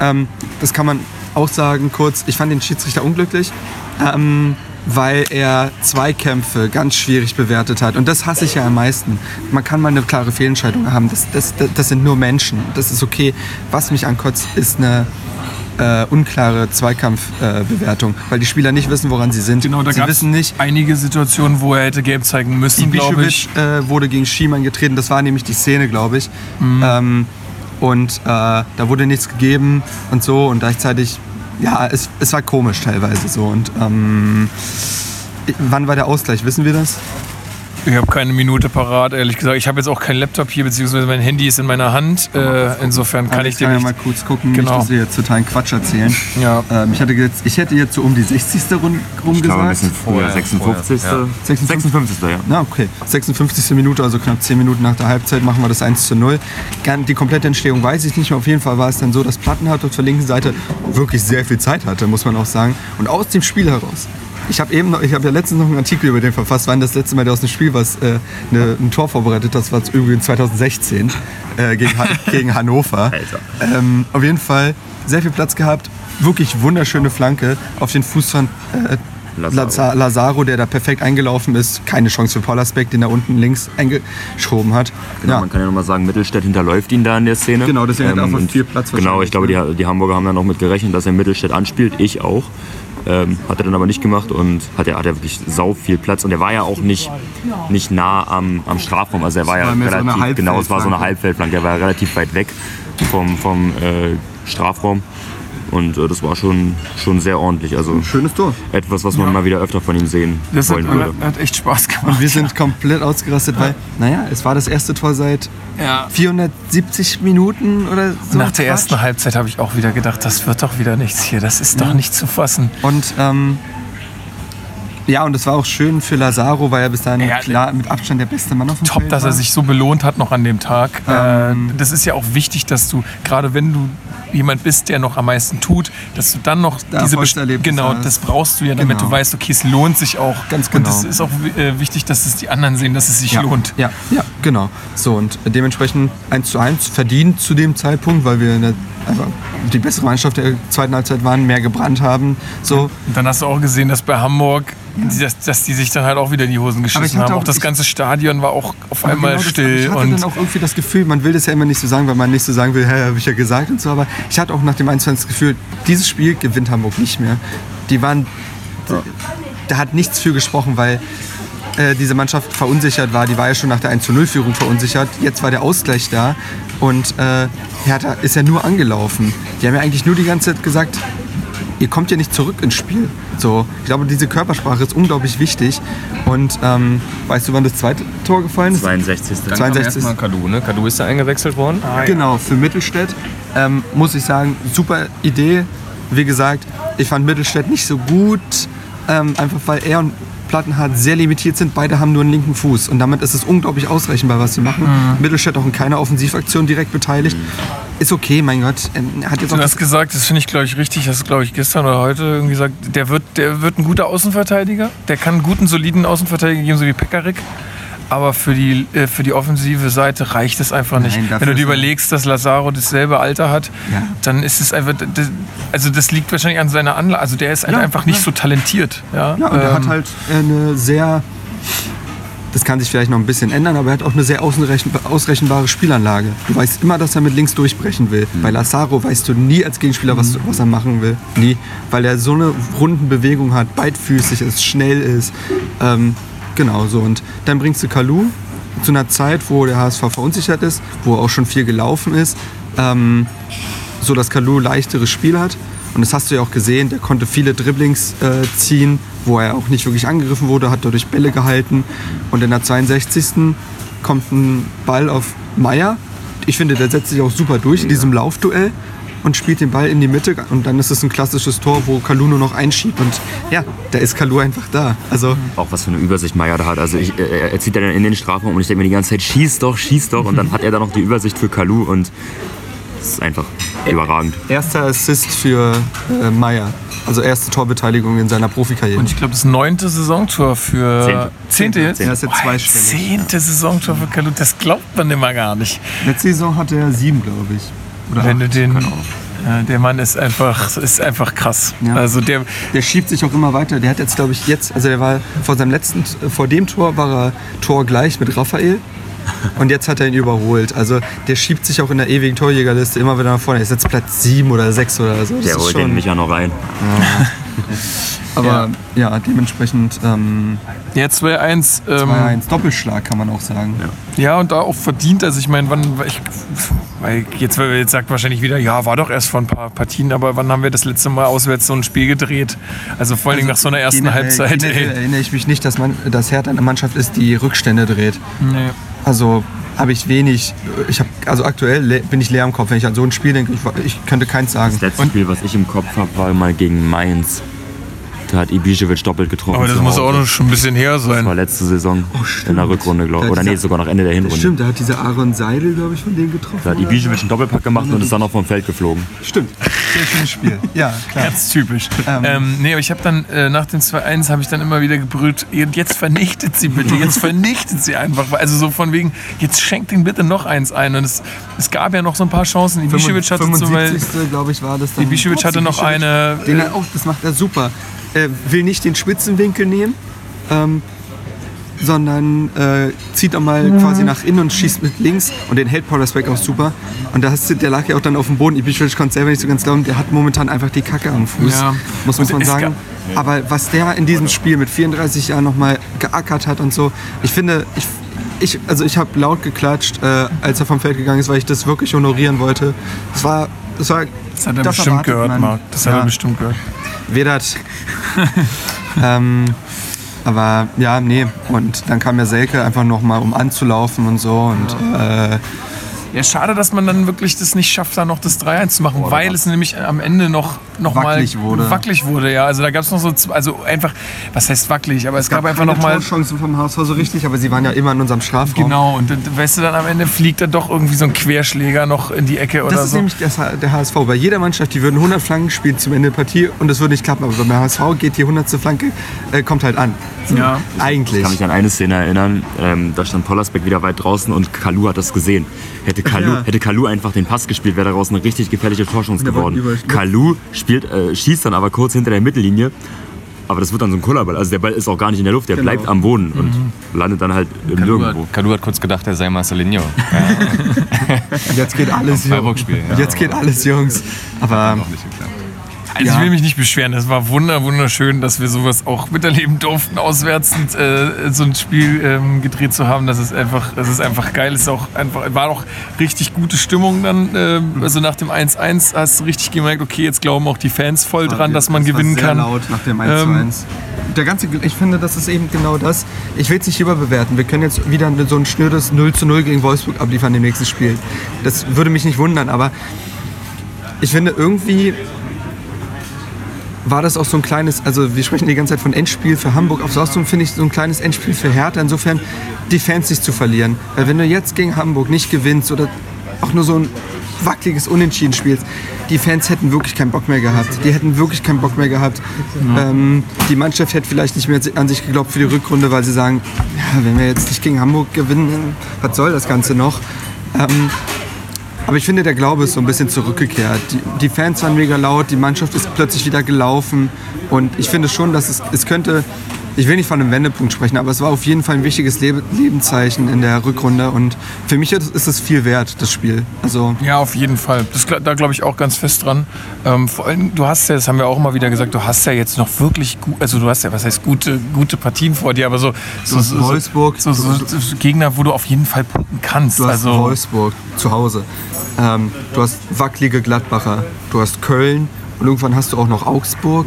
ähm, das kann man auch sagen, kurz, ich fand den Schiedsrichter unglücklich. Ähm, weil er Zweikämpfe ganz schwierig bewertet hat. Und das hasse ich ja am meisten. Man kann mal eine klare Fehlentscheidung haben. Das, das, das, das sind nur Menschen. Das ist okay. Was mich ankotzt, ist eine äh, unklare Zweikampfbewertung, äh, weil die Spieler nicht wissen, woran sie sind. Genau, da sie gab es wissen nicht, einige Situationen, wo er hätte gelb zeigen müssen, glaube ich. Äh, wurde gegen Schiemann getreten. Das war nämlich die Szene, glaube ich. Mhm. Ähm, und äh, da wurde nichts gegeben und so. Und gleichzeitig, ja, es, es war komisch teilweise so. Und ähm, wann war der Ausgleich? Wissen wir das? Ich habe keine Minute parat, ehrlich gesagt. Ich habe jetzt auch keinen Laptop hier, beziehungsweise mein Handy ist in meiner Hand. Äh, insofern kann Aber ich dir ja nicht. mal kurz gucken, Genau. nicht, dass wir jetzt totalen Quatsch erzählen. Ja. Ähm, ich, hatte jetzt, ich hätte jetzt so um die 60. rum, Ich glaube, ein gesagt. bisschen früher, 56. vorher, 56. ja. Na, okay. 56. Minute, also knapp 10 Minuten nach der Halbzeit, machen wir das 1 zu 0. Gern- Die komplette Entstehung weiß ich nicht mehr. Auf jeden Fall war es dann so, dass Plattenhardt auf der linken Seite wirklich sehr viel Zeit hatte, muss man auch sagen. Und aus dem Spiel heraus. Ich habe eben noch, ich habe ja letztens noch einen Artikel über den verfasst, wann das letzte Mal der aus dem Spiel was äh, eine, ein Tor vorbereitet, das war übrigens 2016 äh, gegen, Han- gegen Hannover. Ähm, auf jeden Fall sehr viel Platz gehabt, wirklich wunderschöne Flanke auf den Fuß von äh, Lazaro. Der da perfekt eingelaufen ist. Keine Chance für Pollersbeck, den er unten links eingeschoben hat. Genau, ja. man kann ja nochmal sagen, Mittelstädt hinterläuft ihn da in der Szene. Genau, deswegen hat er auch und viel Platz Genau, ich glaube, die, die Hamburger haben dann auch mit gerechnet, dass er Mittelstädt anspielt. Ich auch. Ähm, hat er dann aber nicht gemacht und hat er, hat er wirklich sau viel Platz. Und er war ja auch nicht, nicht nah am, am Strafraum. Also er war ja war so eine relativ, genau, es war so eine Halbfeldflanke. Er war ja relativ weit weg vom, vom äh, Strafraum. Und äh, das war schon, schon sehr ordentlich. Also Schönes Tor. etwas, was man mal wieder öfter von ihm sehen Das hat, wollen würde. hat echt Spaß gemacht. Und wir sind komplett ausgerastet, weil, naja, es war das erste Tor seit Ja. 470 Minuten oder so. Nach der Quatsch. ersten Halbzeit habe ich auch wieder gedacht, das wird doch wieder nichts hier. Das ist doch nicht zu fassen. Und ähm, Ja, und das war auch schön für Lazaro, weil er bis dahin Ja, klar mit Abstand der beste Mann auf dem Top, Feld dass war. er sich so belohnt hat noch an dem Tag. Ähm. äh, das ist ja auch wichtig, dass du, gerade wenn du jemand bist, der noch am meisten tut, dass du dann noch diese Best- Genau, das brauchst du ja, damit Genau. du weißt, okay, es lohnt sich auch. Ganz Und genau. es ist auch äh, wichtig, dass es die anderen sehen, dass es sich ja. lohnt. Ja, ja, genau. So, und dementsprechend 1 zu 1 verdient zu dem Zeitpunkt, weil wir einfach die bessere Mannschaft der zweiten Halbzeit waren, mehr gebrannt haben. So. Und dann hast du auch gesehen, dass bei Hamburg, dass, dass die sich dann halt auch wieder in die Hosen geschissen haben. auch- Auch das ganze Stadion war auch auf einmal genau das- still. Ich hatte und dann auch irgendwie das Gefühl, man will das ja immer nicht so sagen, weil man nicht so sagen will, hä, habe ich ja gesagt und so, aber ich hatte auch nach dem 1 das Gefühl, dieses Spiel gewinnt Hamburg nicht mehr. Die waren, da hat nichts für gesprochen, weil äh, diese Mannschaft verunsichert war. Die war ja schon nach der 1 0 Führung verunsichert. Jetzt war der Ausgleich da und äh, Hertha ist ja nur angelaufen. Die haben ja eigentlich nur die ganze Zeit gesagt, ihr kommt ja nicht zurück ins Spiel. So, ich glaube, diese Körpersprache ist unglaublich wichtig. Und ähm, weißt du, wann das zweite Tor gefallen ist? 62. Dann 62. kam erstmal Kadu, ne? Kadu ist ja eingewechselt worden. Genau, für Mittelstädt ähm, muss ich sagen, super Idee. Wie gesagt, ich fand Mittelstädt nicht so gut, ähm, einfach weil er und Plattenhardt sehr limitiert sind. Beide haben nur einen linken Fuß und damit ist es unglaublich ausrechenbar, was sie machen. Mittelstädt auch in keiner Offensivaktion direkt beteiligt. Ist okay, mein Gott. Er hat jetzt Du hast gesagt, das finde ich, glaube ich, richtig, hast du, glaube ich, gestern oder heute irgendwie gesagt, der wird, der wird ein guter Außenverteidiger. Der kann einen guten, soliden Außenverteidiger geben, so wie Pekarik. Aber für die, äh, für die offensive Seite reicht es einfach nicht. Nein, Wenn du dir er- überlegst, dass Lazaro dasselbe Alter hat, Ja. dann ist es einfach. Das, also, das liegt wahrscheinlich an seiner Anlage. Also, der ist halt Ja, einfach nicht ja. so talentiert. Ja, Ja, und er hat Ähm, halt eine sehr, das kann sich vielleicht noch ein bisschen ändern, aber er hat auch eine sehr ausrechen, ausrechenbare Spielanlage. Du weißt immer, dass er mit links durchbrechen will. Bei Lazaro weißt du nie als Gegenspieler, was, was er machen will. Nie. Weil er so eine runden Bewegung hat, beidfüßig ist, schnell ist. Ähm, genau so. Und dann bringst du Kalu zu einer Zeit, wo der HSV verunsichert ist, wo er auch schon viel gelaufen ist. Ähm, so dass Kalu leichteres Spiel hat. Und das hast du ja auch gesehen, der konnte viele Dribblings äh, ziehen, wo er auch nicht wirklich angegriffen wurde, hat dadurch Bälle gehalten. Und in der 62. kommt ein Ball auf Meier. Ich finde, der setzt sich auch super durch in diesem Laufduell und spielt den Ball in die Mitte. Und dann ist es ein klassisches Tor, wo Kalu nur noch einschiebt. Und ja, da ist Kalu einfach da. Also Auch was für eine Übersicht Meier da hat. Also ich, er, er zieht dann in den Strafraum und ich denke mir die ganze Zeit, schieß doch, schieß doch. Und dann hat er da noch die Übersicht für Kalu und das ist einfach überragend. erster Assist für äh, Meier. Also erste Torbeteiligung in seiner Profikarriere. Und ich glaube, das neunte Saisontor für. Zehnte. Zehnte jetzt? Er ist jetzt zweistellig. Zehnte Saisontor für Kalu, das glaubt man immer gar nicht. Letzte Saison hatte er sieben, glaube ich. Oder Wenn du den. Ja, der Mann ist einfach, ist einfach krass. Ja. Also der, Der schiebt sich auch immer weiter. Der hat jetzt, glaube ich, jetzt, also der war vor seinem letzten, vor dem Tor war er Tor gleich mit Raphael. Und jetzt hat er ihn überholt. Also der schiebt sich auch in der ewigen Torjägerliste immer wieder nach vorne. Er ist jetzt Platz sieben oder sechs oder so. Das Der holt den Micha noch rein. Aber ja, dementsprechend ähm, ja, 2-1. Ähm, 2-1. Doppelschlag kann man auch sagen. ja, und da auch verdient. Also ich meine, wann, ich, weil jetzt, jetzt sagt wahrscheinlich wieder, ja, war doch erst vor ein paar Partien, aber wann haben wir das letzte Mal auswärts so ein Spiel gedreht? Also vor allen Dingen nach so einer ersten Generell- Halbzeit. generell erinnere ich mich nicht, dass, man, dass Hertha eine Mannschaft ist, die Rückstände dreht. Nee. Also habe ich wenig. Ich habe also aktuell bin ich leer im Kopf, wenn ich an so ein Spiel denke. Ich, ich könnte keins sagen. Das letzte Spiel, was ich im Kopf habe, war mal gegen Mainz. Da hat Ibišević doppelt getroffen. Aber das muss auch noch schon ein bisschen her Das war sein. letzte Saison Oh, in der Rückrunde, glaube ich. Oder nee, sogar noch Ende der Hinrunde. Stimmt, da hat dieser Aaron Seidel, glaube ich, von denen getroffen. Da hat? Ibišević einen Doppelpack gemacht und ist dann noch vom Feld geflogen. Stimmt. Sehr schönes Spiel. Ja, klar. Ganz typisch. Ähm. Ähm, nee, aber ich habe dann äh, nach dem 2-1 habe ich dann immer wieder gebrüllt, "Ihr- jetzt vernichtet sie bitte, jetzt vernichtet sie einfach. Also so von wegen, jetzt schenkt ihn bitte noch eins ein. Und es, es gab ja noch so ein paar Chancen. Ibišević hatte zum Beispiel, 75. glaube ich, war das dann. Ibišević hatte noch eine, Den äh, auch, das macht er super. Er will nicht den Spitzenwinkel nehmen, ähm, sondern äh, zieht auch mal quasi nach innen und schießt mit links und den hält Paul Rasbeck auch super. Und da hast du, der lag ja auch dann auf dem Boden. Ibišević konnte selber nicht so ganz glauben, der hat momentan einfach die Kacke am Fuß, Ja. muss, muss man sagen. Aber was der in diesem Spiel mit 34 Jahren nochmal geackert hat und so, ich finde, ich, ich, also ich habe laut geklatscht, äh, als er vom Feld gegangen ist, weil ich das wirklich honorieren wollte. Es war, es war das hat er das bestimmt gehört, man. Marc. Das hat Ja. er bestimmt gehört. Vedat. ähm, aber ja, nee. Und dann kam ja Selke einfach nochmal, um anzulaufen und so. Und äh, Ja, schade, dass man dann wirklich das nicht schafft, da noch das 3-1 zu machen, weil es nämlich am Ende noch, noch Wackelig mal wurde. wackelig wurde. Ja, also da gab es noch so, also einfach, was heißt wackelig, aber es, gab, einfach noch mal Chancen vom HSV so richtig, aber sie waren ja immer in unserem Strafraum. Genau, und dann, weißt du, dann am Ende fliegt dann doch irgendwie so ein Querschläger noch in die Ecke oder Das ist so. nämlich der HSV. Bei jeder Mannschaft, die würden 100 Flanken spielen zum Ende der Partie und das würde nicht klappen. Aber beim HSV geht die 100. Flanke, äh, kommt halt an. Ja. Eigentlich. Ich kann mich an eine Szene erinnern, ähm, da stand Pollersbeck wieder weit draußen und Kalu hat das gesehen. Hätte Kalu, Ja. hätte Kalu einfach den Pass gespielt, wäre daraus eine richtig gefährliche wollte geworden. Kalu spielt, äh, schießt dann aber kurz hinter der Mittellinie. Aber das wird dann so ein Kullerball. Also der Ball ist auch gar nicht in der Luft, der Genau. bleibt am Boden und landet dann halt im Kalu Nirgendwo. hat, Kalu hat kurz gedacht, er sei Marcelinho. Jetzt geht alles, Jungs. Ja. Jetzt geht alles, Jungs. Aber Also Ja. ich will mich nicht beschweren, es war wunder, wunderschön, dass wir sowas auch miterleben durften, auswärts und, äh, so ein Spiel ähm, gedreht zu haben. Das ist einfach, das ist einfach geil. Es ist auch einfach, war auch richtig gute Stimmung dann. ähm, also nach dem 1-1 hast du richtig gemerkt, okay, jetzt glauben auch die Fans voll dran, dass man Das gewinnen sehr kann. laut nach dem 1 zu Ähm, 1. Der ganze, ich finde, das ist eben genau das. Ich will es nicht überbewerten. Wir können jetzt wieder so ein schnödes 0 zu 0 gegen Wolfsburg abliefern im nächsten Spiel. Das würde mich nicht wundern, aber ich finde irgendwie war das auch so ein kleines, also wir sprechen die ganze Zeit von Endspiel für Hamburg. Auf Saustum finde ich so ein kleines Endspiel für Hertha. Insofern die Fans nicht zu verlieren. Weil wenn du jetzt gegen Hamburg nicht gewinnst oder auch nur so ein wackeliges Unentschieden spielst, die Fans hätten wirklich keinen Bock mehr gehabt. Die hätten wirklich keinen Bock mehr gehabt. Ähm, die Mannschaft hätte vielleicht nicht mehr an sich geglaubt für die Rückrunde, weil sie sagen, ja, wenn wir jetzt nicht gegen Hamburg gewinnen, was soll das Ganze noch? Ähm, aber ich finde, der Glaube ist so ein bisschen zurückgekehrt. Die, die Fans waren mega laut, die Mannschaft ist plötzlich wieder gelaufen. Und ich finde schon, dass es, es könnte, ich will nicht von einem Wendepunkt sprechen, aber es war auf jeden Fall ein wichtiges Lebe, Lebenszeichen in der Rückrunde. Und für mich ist es viel wert, das Spiel. Also Ja, auf jeden Fall. Das, da glaube ich auch ganz fest dran. Ähm, vor allem, du hast ja, das haben wir auch immer wieder gesagt, du hast ja jetzt noch wirklich gut, also du hast ja, was heißt gute, gute Partien vor dir, aber so, so, so, Wolfsburg, so, so, so Gegner, wo du auf jeden Fall punkten kannst. du hast also, Wolfsburg zu Hause. Ähm, du hast wackelige Gladbacher. Du hast Köln. Und irgendwann hast du auch noch Augsburg.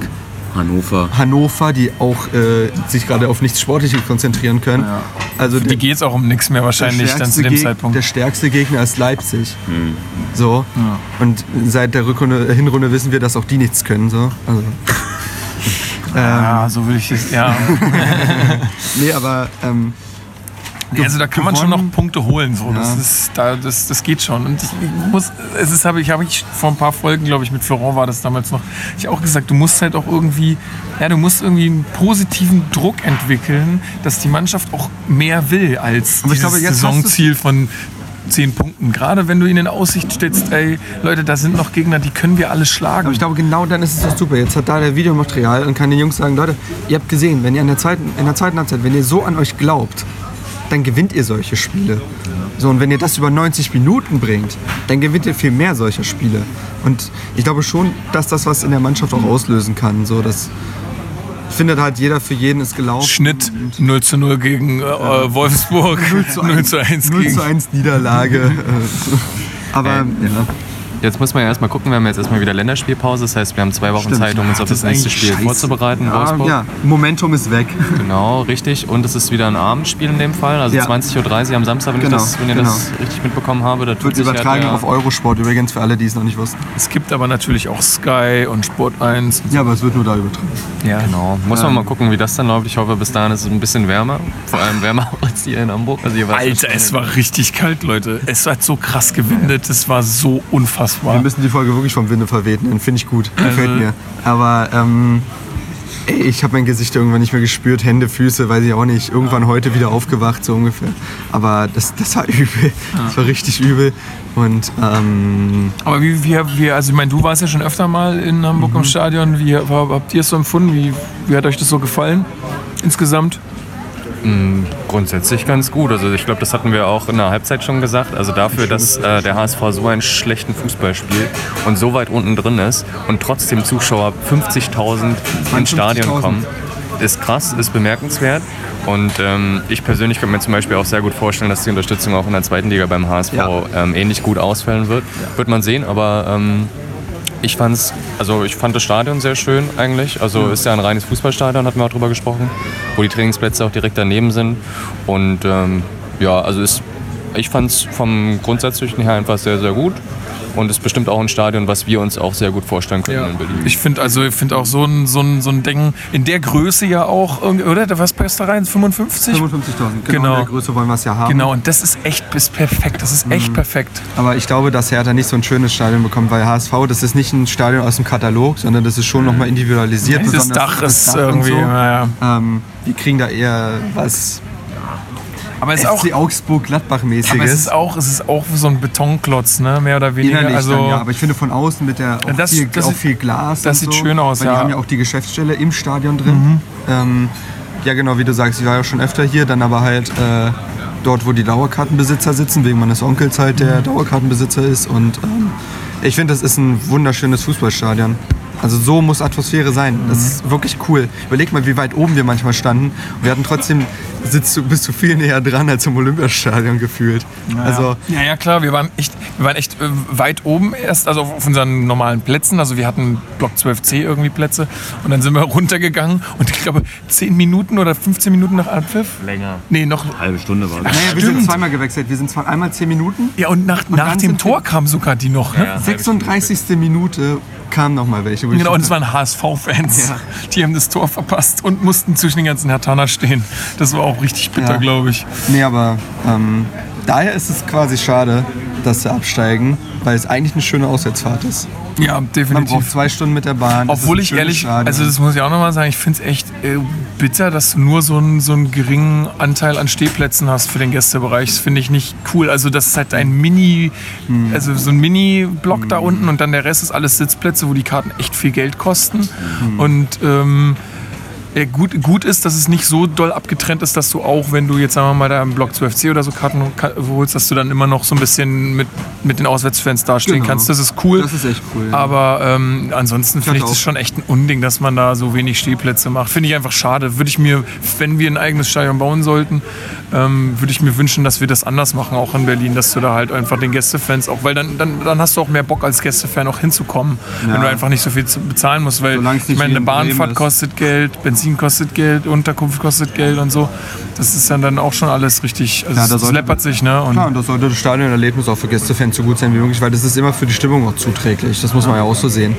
Hannover. Hannover, die auch äh, sich gerade auf nichts Sportliches konzentrieren können. Also die geht es auch um nichts mehr wahrscheinlich dann zu dem Geg- Zeitpunkt. Der stärkste Gegner ist Leipzig. So. Und seit der Rückrunde, Hinrunde wissen wir, dass auch die nichts können. So. Also, ja, so will ich es, ja. nee, aber ähm, Also da kann man schon noch. Punkte holen. So. Das, Ja. ist, da, das, das geht schon. Und ich muss, es ist, habe ich, habe ich vor ein paar Folgen, glaube ich, mit Florent war das damals noch, ich auch gesagt, du musst halt auch irgendwie, ja, du musst irgendwie einen positiven Druck entwickeln, dass die Mannschaft auch mehr will als Aber ich dieses glaube, Saisonziel von zehn Punkten. Gerade wenn du ihnen in Aussicht stellst, ey, Leute, da sind noch Gegner, die können wir alle schlagen. Aber ich glaube, genau dann ist es doch super. Jetzt hat da der Videomaterial und kann den Jungs sagen, Leute, ihr habt gesehen, wenn ihr in der zweiten, in der zweiten Halbzeit, wenn ihr so an euch glaubt, dann gewinnt ihr solche Spiele. So, und wenn ihr das über 90 Minuten bringt, dann gewinnt ihr viel mehr solcher Spiele. Und ich glaube schon, dass das was in der Mannschaft auch auslösen kann. So, dass, ich finde, da hat jeder für jeden ist gelaufen. Schnitt 0 zu 0 gegen äh, Wolfsburg, 0 zu 1, 0 gegen zu 1 Niederlage. Äh, Aber ja. Jetzt muss man ja erstmal gucken, wir haben jetzt erstmal wieder Länderspielpause. Das heißt, wir haben zwei Wochen Stimmt. Zeit, um uns auf Das das nächste Spiel scheiße. vorzubereiten. Ja, Wolfsburg. ja, Momentum ist weg. Genau, richtig. Und es ist wieder ein Abendspiel in dem Fall. Also Ja. 20.30 Uhr am Samstag, wenn, Genau, ich das, wenn ihr das richtig mitbekommen habe. Da tut Wird sich übertragen ja auf Eurosport übrigens, für alle, die es noch nicht wussten. Es gibt aber natürlich auch Sky und Sport 1. Ja, aber es wird nur da übertragen. Ja. Genau. Muss man mal gucken, wie das dann läuft. Ich hoffe, bis dahin ist es ein bisschen wärmer. Vor allem wärmer als hier in Hamburg. Also hier Alter, es war richtig kalt, Leute. Es hat so krass gewindet. Es war so unfassbar. Wir müssen die Folge wirklich vom Winde verweten. Finde ich gut. Gefällt mir. Aber ähm, ey, ich habe mein Gesicht irgendwann nicht mehr gespürt. Hände, Füße, weiß ich auch nicht. Irgendwann heute wieder aufgewacht, so ungefähr. Aber das, das war übel. Das war richtig übel. Und ähm, Aber wie, wie, wie, also ich meine, du warst ja schon öfter mal in Hamburg Mhm. im Stadion. Wie war- habt ihr es so empfunden? Wie, wie hat euch das so gefallen insgesamt? Grundsätzlich ganz gut. Also ich glaube, das hatten wir auch in der Halbzeit schon gesagt. Also dafür, dass äh, der HSV so einen schlechten Fußball spielt und so weit unten drin ist und trotzdem Zuschauer 50.000 ins Stadion 50.000. kommen, ist krass, ist bemerkenswert. Und ähm, ich persönlich könnte mir zum Beispiel auch sehr gut vorstellen, dass die Unterstützung auch in der zweiten Liga beim HSV Ja. ähm, ähnlich gut ausfallen wird. Wird man sehen, aber ähm, ich fand's, also ich fand das Stadion sehr schön eigentlich. Also ist ja ein reines Fußballstadion, hatten wir auch drüber gesprochen, wo die Trainingsplätze auch direkt daneben sind. Und ähm, ja, also ist ich fand es vom Grundsätzlichen her einfach sehr, sehr gut. Und ist bestimmt auch ein Stadion, was wir uns auch sehr gut vorstellen können Ja. in Berlin. Ich finde also, ich finde auch so ein, so, ein, so ein Ding in der Größe ja auch, irgendwie- oder? Was passt da rein? 55? 55.000. Genau, Genau. in der Größe wollen wir es ja haben. Genau, und das ist echt ist perfekt. Das ist echt perfekt. Aber ich glaube, dass Hertha nicht so ein schönes Stadion bekommt, weil HSV, das ist nicht ein Stadion aus dem Katalog, sondern das ist schon nochmal individualisiert. Dieses besonders Dach das ist Dach und irgendwie, So. naja. Ähm, die kriegen da eher was Aber es ist auch, FC Augsburg-Gladbach-mäßiges. aber es ist auch, es ist auch so ein Betonklotz, ne? Mehr oder weniger. Innerlich also, dann, ja, aber ich finde von außen mit der auch, Das- viel, das auch sieht- viel Glas. das sieht so, schön aus, weil ja. Mhm. Die haben ja auch die Geschäftsstelle im Stadion drin. Ähm, ja, genau, wie du sagst, ich war ja schon öfter hier, dann aber halt äh, dort, wo die Dauerkartenbesitzer sitzen, wegen meines Onkels halt, der Mhm. Dauerkartenbesitzer ist. Und ähm, ich finde, das ist ein wunderschönes Fußballstadion. Also so muss Atmosphäre sein. Das Mhm. ist wirklich cool. Überleg mal, wie weit oben wir manchmal standen. Und wir hatten trotzdem, sitzt du, bist du viel näher dran als im Olympiastadion gefühlt. Also Ja, ja, klar, wir waren echt, wir waren echt äh, weit oben erst, also auf unseren normalen Plätzen. Also wir hatten Block 12c irgendwie Plätze und dann sind wir runtergegangen und ich glaube 10 Minuten oder 15 Minuten nach Abpfiff. Länger. Nee, noch. Halbe Stunde war Naja, wir sind zweimal gewechselt. Wir sind zwar einmal 10 Minuten. Ja, und nach, nach dann dem Tor kamen sogar die noch. Ne? Ja. 36. Minute kamen noch mal welche. Genau, und es waren HSV-Fans. Ja. Die haben das Tor verpasst und mussten zwischen den ganzen Hertanner stehen. Das war auch richtig bitter, Ja. glaube ich. Nee, aber ähm, daher ist es quasi schade, dass sie absteigen, weil es eigentlich eine schöne Auswärtsfahrt ist. Ja, Man definitiv. braucht zwei Stunden mit der Bahn. Obwohl ich ehrlich, Stadion. also das muss ich auch nochmal sagen, ich finde es echt äh, bitter, dass du nur so einen, so einen geringen Anteil an Stehplätzen hast für den Gästebereich. Das finde ich nicht cool. Also das ist halt ein Mini, Hm. also so ein Mini-Block da unten und dann der Rest ist alles Sitzplätze, wo die Karten echt viel Geld kosten. Hm. Und ähm, ja, gut, gut ist, dass es nicht so doll abgetrennt ist, dass du auch, wenn du jetzt sagen wir mal da im Block 12c oder so Karten ka- holst, dass du dann immer noch so ein bisschen mit, mit den Auswärtsfans dastehen Genau. kannst. Das ist cool. Das ist echt cool. ja. Aber ähm, ansonsten finde ich das schon echt ein Unding, dass man da so wenig Stehplätze macht. Finde ich einfach schade. Würde ich mir, wenn wir ein eigenes Stadion bauen sollten, ähm, würde ich mir wünschen, dass wir das anders machen, auch in Berlin, dass du da halt einfach den Gästefans auch, weil dann, dann, dann hast du auch mehr Bock als Gästefan auch hinzukommen, wenn du einfach nicht so viel zu bezahlen musst, weil ich meine, eine Bahnfahrt kostet Geld, Benzin kostet Geld, Unterkunft kostet Geld und so. Das ist dann, dann auch schon alles richtig, also Ja, es- da es sollte- läppert sich, ne? Und Klar, und das sollte das Stadionerlebnis auch für Gästefans so gut sein wie möglich, weil das ist immer für die Stimmung auch zuträglich. Das muss man ja auch so sehen.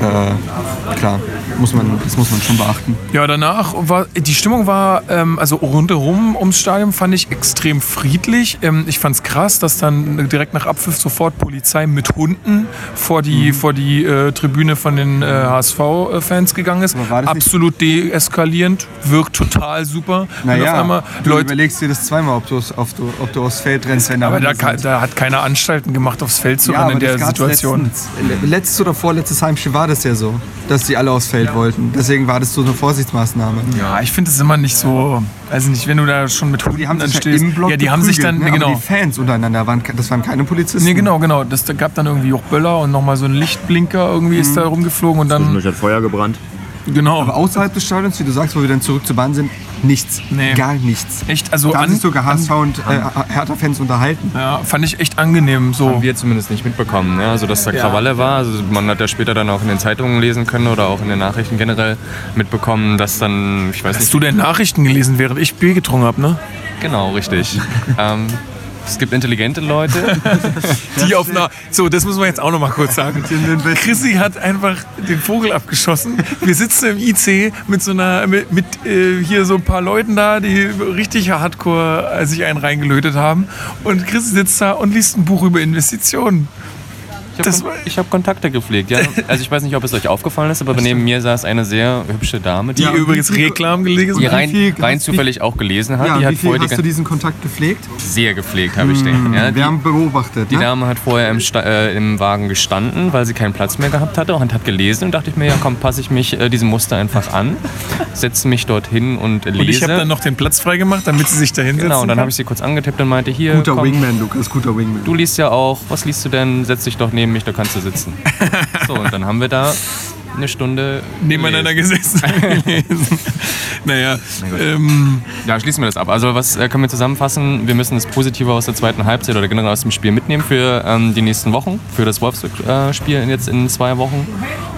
Äh, klar, muss man, das muss man schon beachten. Ja, danach war die Stimmung war, ähm, also rundherum ums Stadion fand ich extrem friedlich. Ähm, ich fand es krass, dass dann direkt nach Abpfiff sofort Polizei mit Hunden vor die, vor die äh, Tribüne von den äh, HSV-Fans gegangen ist. Das nicht- Absolut deeskalierend, wirkt total super. Auf Naja, einmal du Leute. überlegst dir das zweimal, ob du, ob du, ob du aufs Feld rennst, wenn da Aber da, da hat keiner Anstalten gemacht, aufs Feld zu Ja, rennen in der Situation. Letztens, letztes oder vorletztes Heimspiel war das ja so, dass die alle aufs Feld wollten. Deswegen war das so eine Vorsichtsmaßnahme. Ja, ich finde es immer nicht so, also nicht, wenn du da schon mit Hunden Die haben sich ja stehst. im Block ja, die haben sich dann, ne? genau. Aber die Fans untereinander, waren, das waren keine Polizisten. Nee, genau, genau. Das da gab dann irgendwie auch Böller und nochmal so ein Lichtblinker irgendwie ist da rumgeflogen und dann. Zwischendurch hat Feuer gebrannt. Genau. Aber außerhalb des Stadions, wie du sagst, wo wir dann zurück zur Bahn sind, nichts. Nee. Gar nichts. Echt, also Da an, sich sogar HSV und äh, Hertha-Fans unterhalten. ja, fand ich echt angenehm. So. Haben wir zumindest nicht mitbekommen, ne? also dass da Krawalle war. Also man hat ja später dann auch in den Zeitungen lesen können oder auch in den Nachrichten generell mitbekommen, dass dann, ich weiß Hast nicht, du denn Nachrichten gelesen, während ich Bier getrunken habe, ne? genau, richtig. ähm, es gibt intelligente Leute, Die auf einer. So, das muss man jetzt auch noch mal kurz sagen. Chrissy hat einfach den Vogel abgeschossen. Wir sitzen im IC mit so einer, mit, mit äh, hier so ein paar Leuten da, die richtig hardcore äh, sich einen reingelötet haben. Und Chrissy sitzt da und liest ein Buch über Investitionen. Ich habe hab Kontakte gepflegt. Ja? Also ich weiß nicht, ob es euch aufgefallen ist, aber neben mir saß eine sehr hübsche Dame, die, Die übrigens Reklam gelesen die hat. rein, viel- rein wie- zufällig auch gelesen hat. Ja, die wie hat viel vorher hast die du diesen Kontakt gepflegt? sehr gepflegt, habe ich den. Ja, die, wir haben beobachtet. die ne? Dame hat vorher im, Sta äh, im Wagen gestanden, weil sie keinen Platz mehr gehabt hatte und hat gelesen. Und dachte ich mir, ja komm, passe ich mich äh, diesem Muster einfach an, setze mich dorthin und lese. Und ich habe dann noch den Platz freigemacht, damit sie sich da hinsetzen genau, und dann habe ich sie kurz angetippt und meinte, hier, Guter komm, Wingman, Lukas, guter Wingman. du liest ja auch, was liest du denn? Setz dich doch neben mich, da kannst du sitzen. so, und dann haben wir da eine Stunde nebeneinander gesessen gelesen. naja, ähm, Ja, schließen wir das ab. Also was äh, können wir zusammenfassen? Wir müssen das Positive aus der zweiten Halbzeit oder generell aus dem Spiel mitnehmen für ähm, die nächsten Wochen, für das Wolfsburg-Spiel jetzt in zwei Wochen.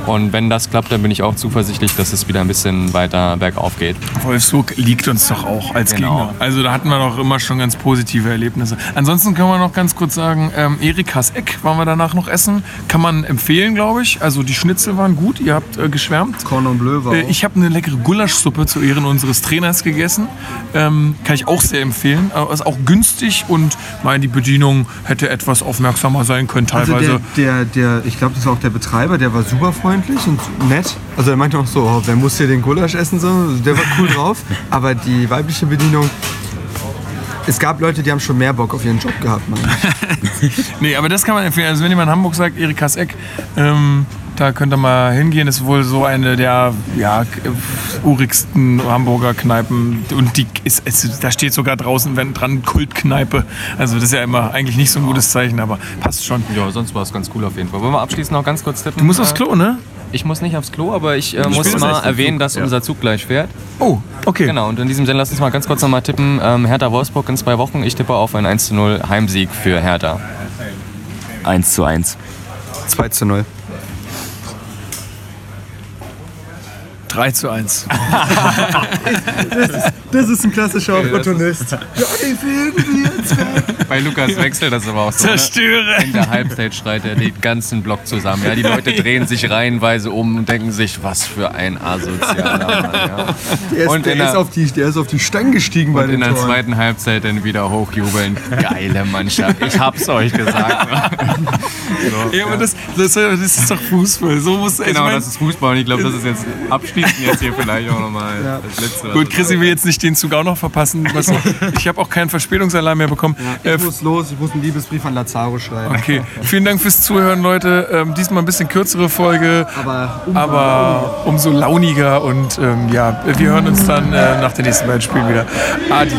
Und wenn das klappt, dann bin ich auch zuversichtlich, dass es wieder ein bisschen weiter bergauf geht. Wolfsburg liegt uns doch auch als Genau. Gegner. Also da hatten wir doch immer schon ganz positive Erlebnisse. Ansonsten können wir noch ganz kurz sagen, ähm, Erikas Eck waren wir danach noch essen. Kann man empfehlen, glaube ich. Also die Schnitzel waren gut, ihr habt äh, geschwärmt. Cordon Bleu war Äh, ich habe eine leckere Gulaschsuppe zu Ehren unseres Trainers gegessen. Ähm, kann ich auch sehr empfehlen. Äh, ist auch günstig und meine, die Bedienung hätte etwas aufmerksamer sein können Also teilweise. der, der, der, ich glaube, das war auch der Betreiber, der war super freundlich und nett. Also er meinte auch so, oh, wer muss hier den Gulasch essen? So. Der war cool drauf. Aber die weibliche Bedienung, es gab Leute, die haben schon mehr Bock auf ihren Job gehabt. Nee, aber das kann man empfehlen. Also wenn jemand in Hamburg sagt, Erikas Eck, ähm, da könnt ihr mal hingehen. Ist wohl so eine der ja, äh, urigsten Hamburger Kneipen. Und die ist, es, da steht sogar draußen wenn dran Kultkneipe. Also das ist ja immer eigentlich nicht so ein gutes Zeichen, aber passt schon. Ja, sonst war es ganz cool auf jeden Fall. Wollen wir abschließend noch ganz kurz tippen? Du musst aufs Klo, ne? Ich muss nicht aufs Klo, aber ich äh, muss mal erwähnen, dass ja. unser Zug gleich fährt. Oh, okay. Genau, und in diesem Sinne lass uns mal ganz kurz nochmal tippen. Ähm, Hertha Wolfsburg in zwei Wochen. Ich tippe auf einen 1 zu 0 Heimsieg für Hertha. 1 zu 1. 2 zu 0. 3 zu 1. Das ist ein klassischer Opportunist. Ja, fehlen jetzt weg. Bei Lukas wechselt das aber auch so. Ne? Zerstöre. In der Halbzeit schreit er den ganzen Block zusammen. Ja, die Leute drehen sich reihenweise um und denken sich, was für ein asozialer Mann. Ja. Der ist, Und der, in ist der- auf die, der ist auf die Stangen gestiegen bei Und den in der Toren. zweiten Halbzeit dann wieder hochjubeln. Geile Mannschaft. Ich hab's euch gesagt. Ja, aber das, das, das ist doch Fußball. So muss ich Genau, mein- das ist Fußball und ich glaube, das ist jetzt abschließend jetzt hier vielleicht auch nochmal das letzte. was- Gut, Chrissy will jetzt nicht den Zug auch noch verpassen. Was, ich habe auch keinen Verspätungsalarm mehr bekommen. Äh, Ich muss los, ich muss einen Liebesbrief an Lazaro schreiben. okay, vielen Dank fürs Zuhören, Leute. Ähm, diesmal ein bisschen kürzere Folge, Aber aber umso launiger. Und ähm, ja, wir hören uns dann äh, nach den nächsten beiden Spielen wieder. Adieu.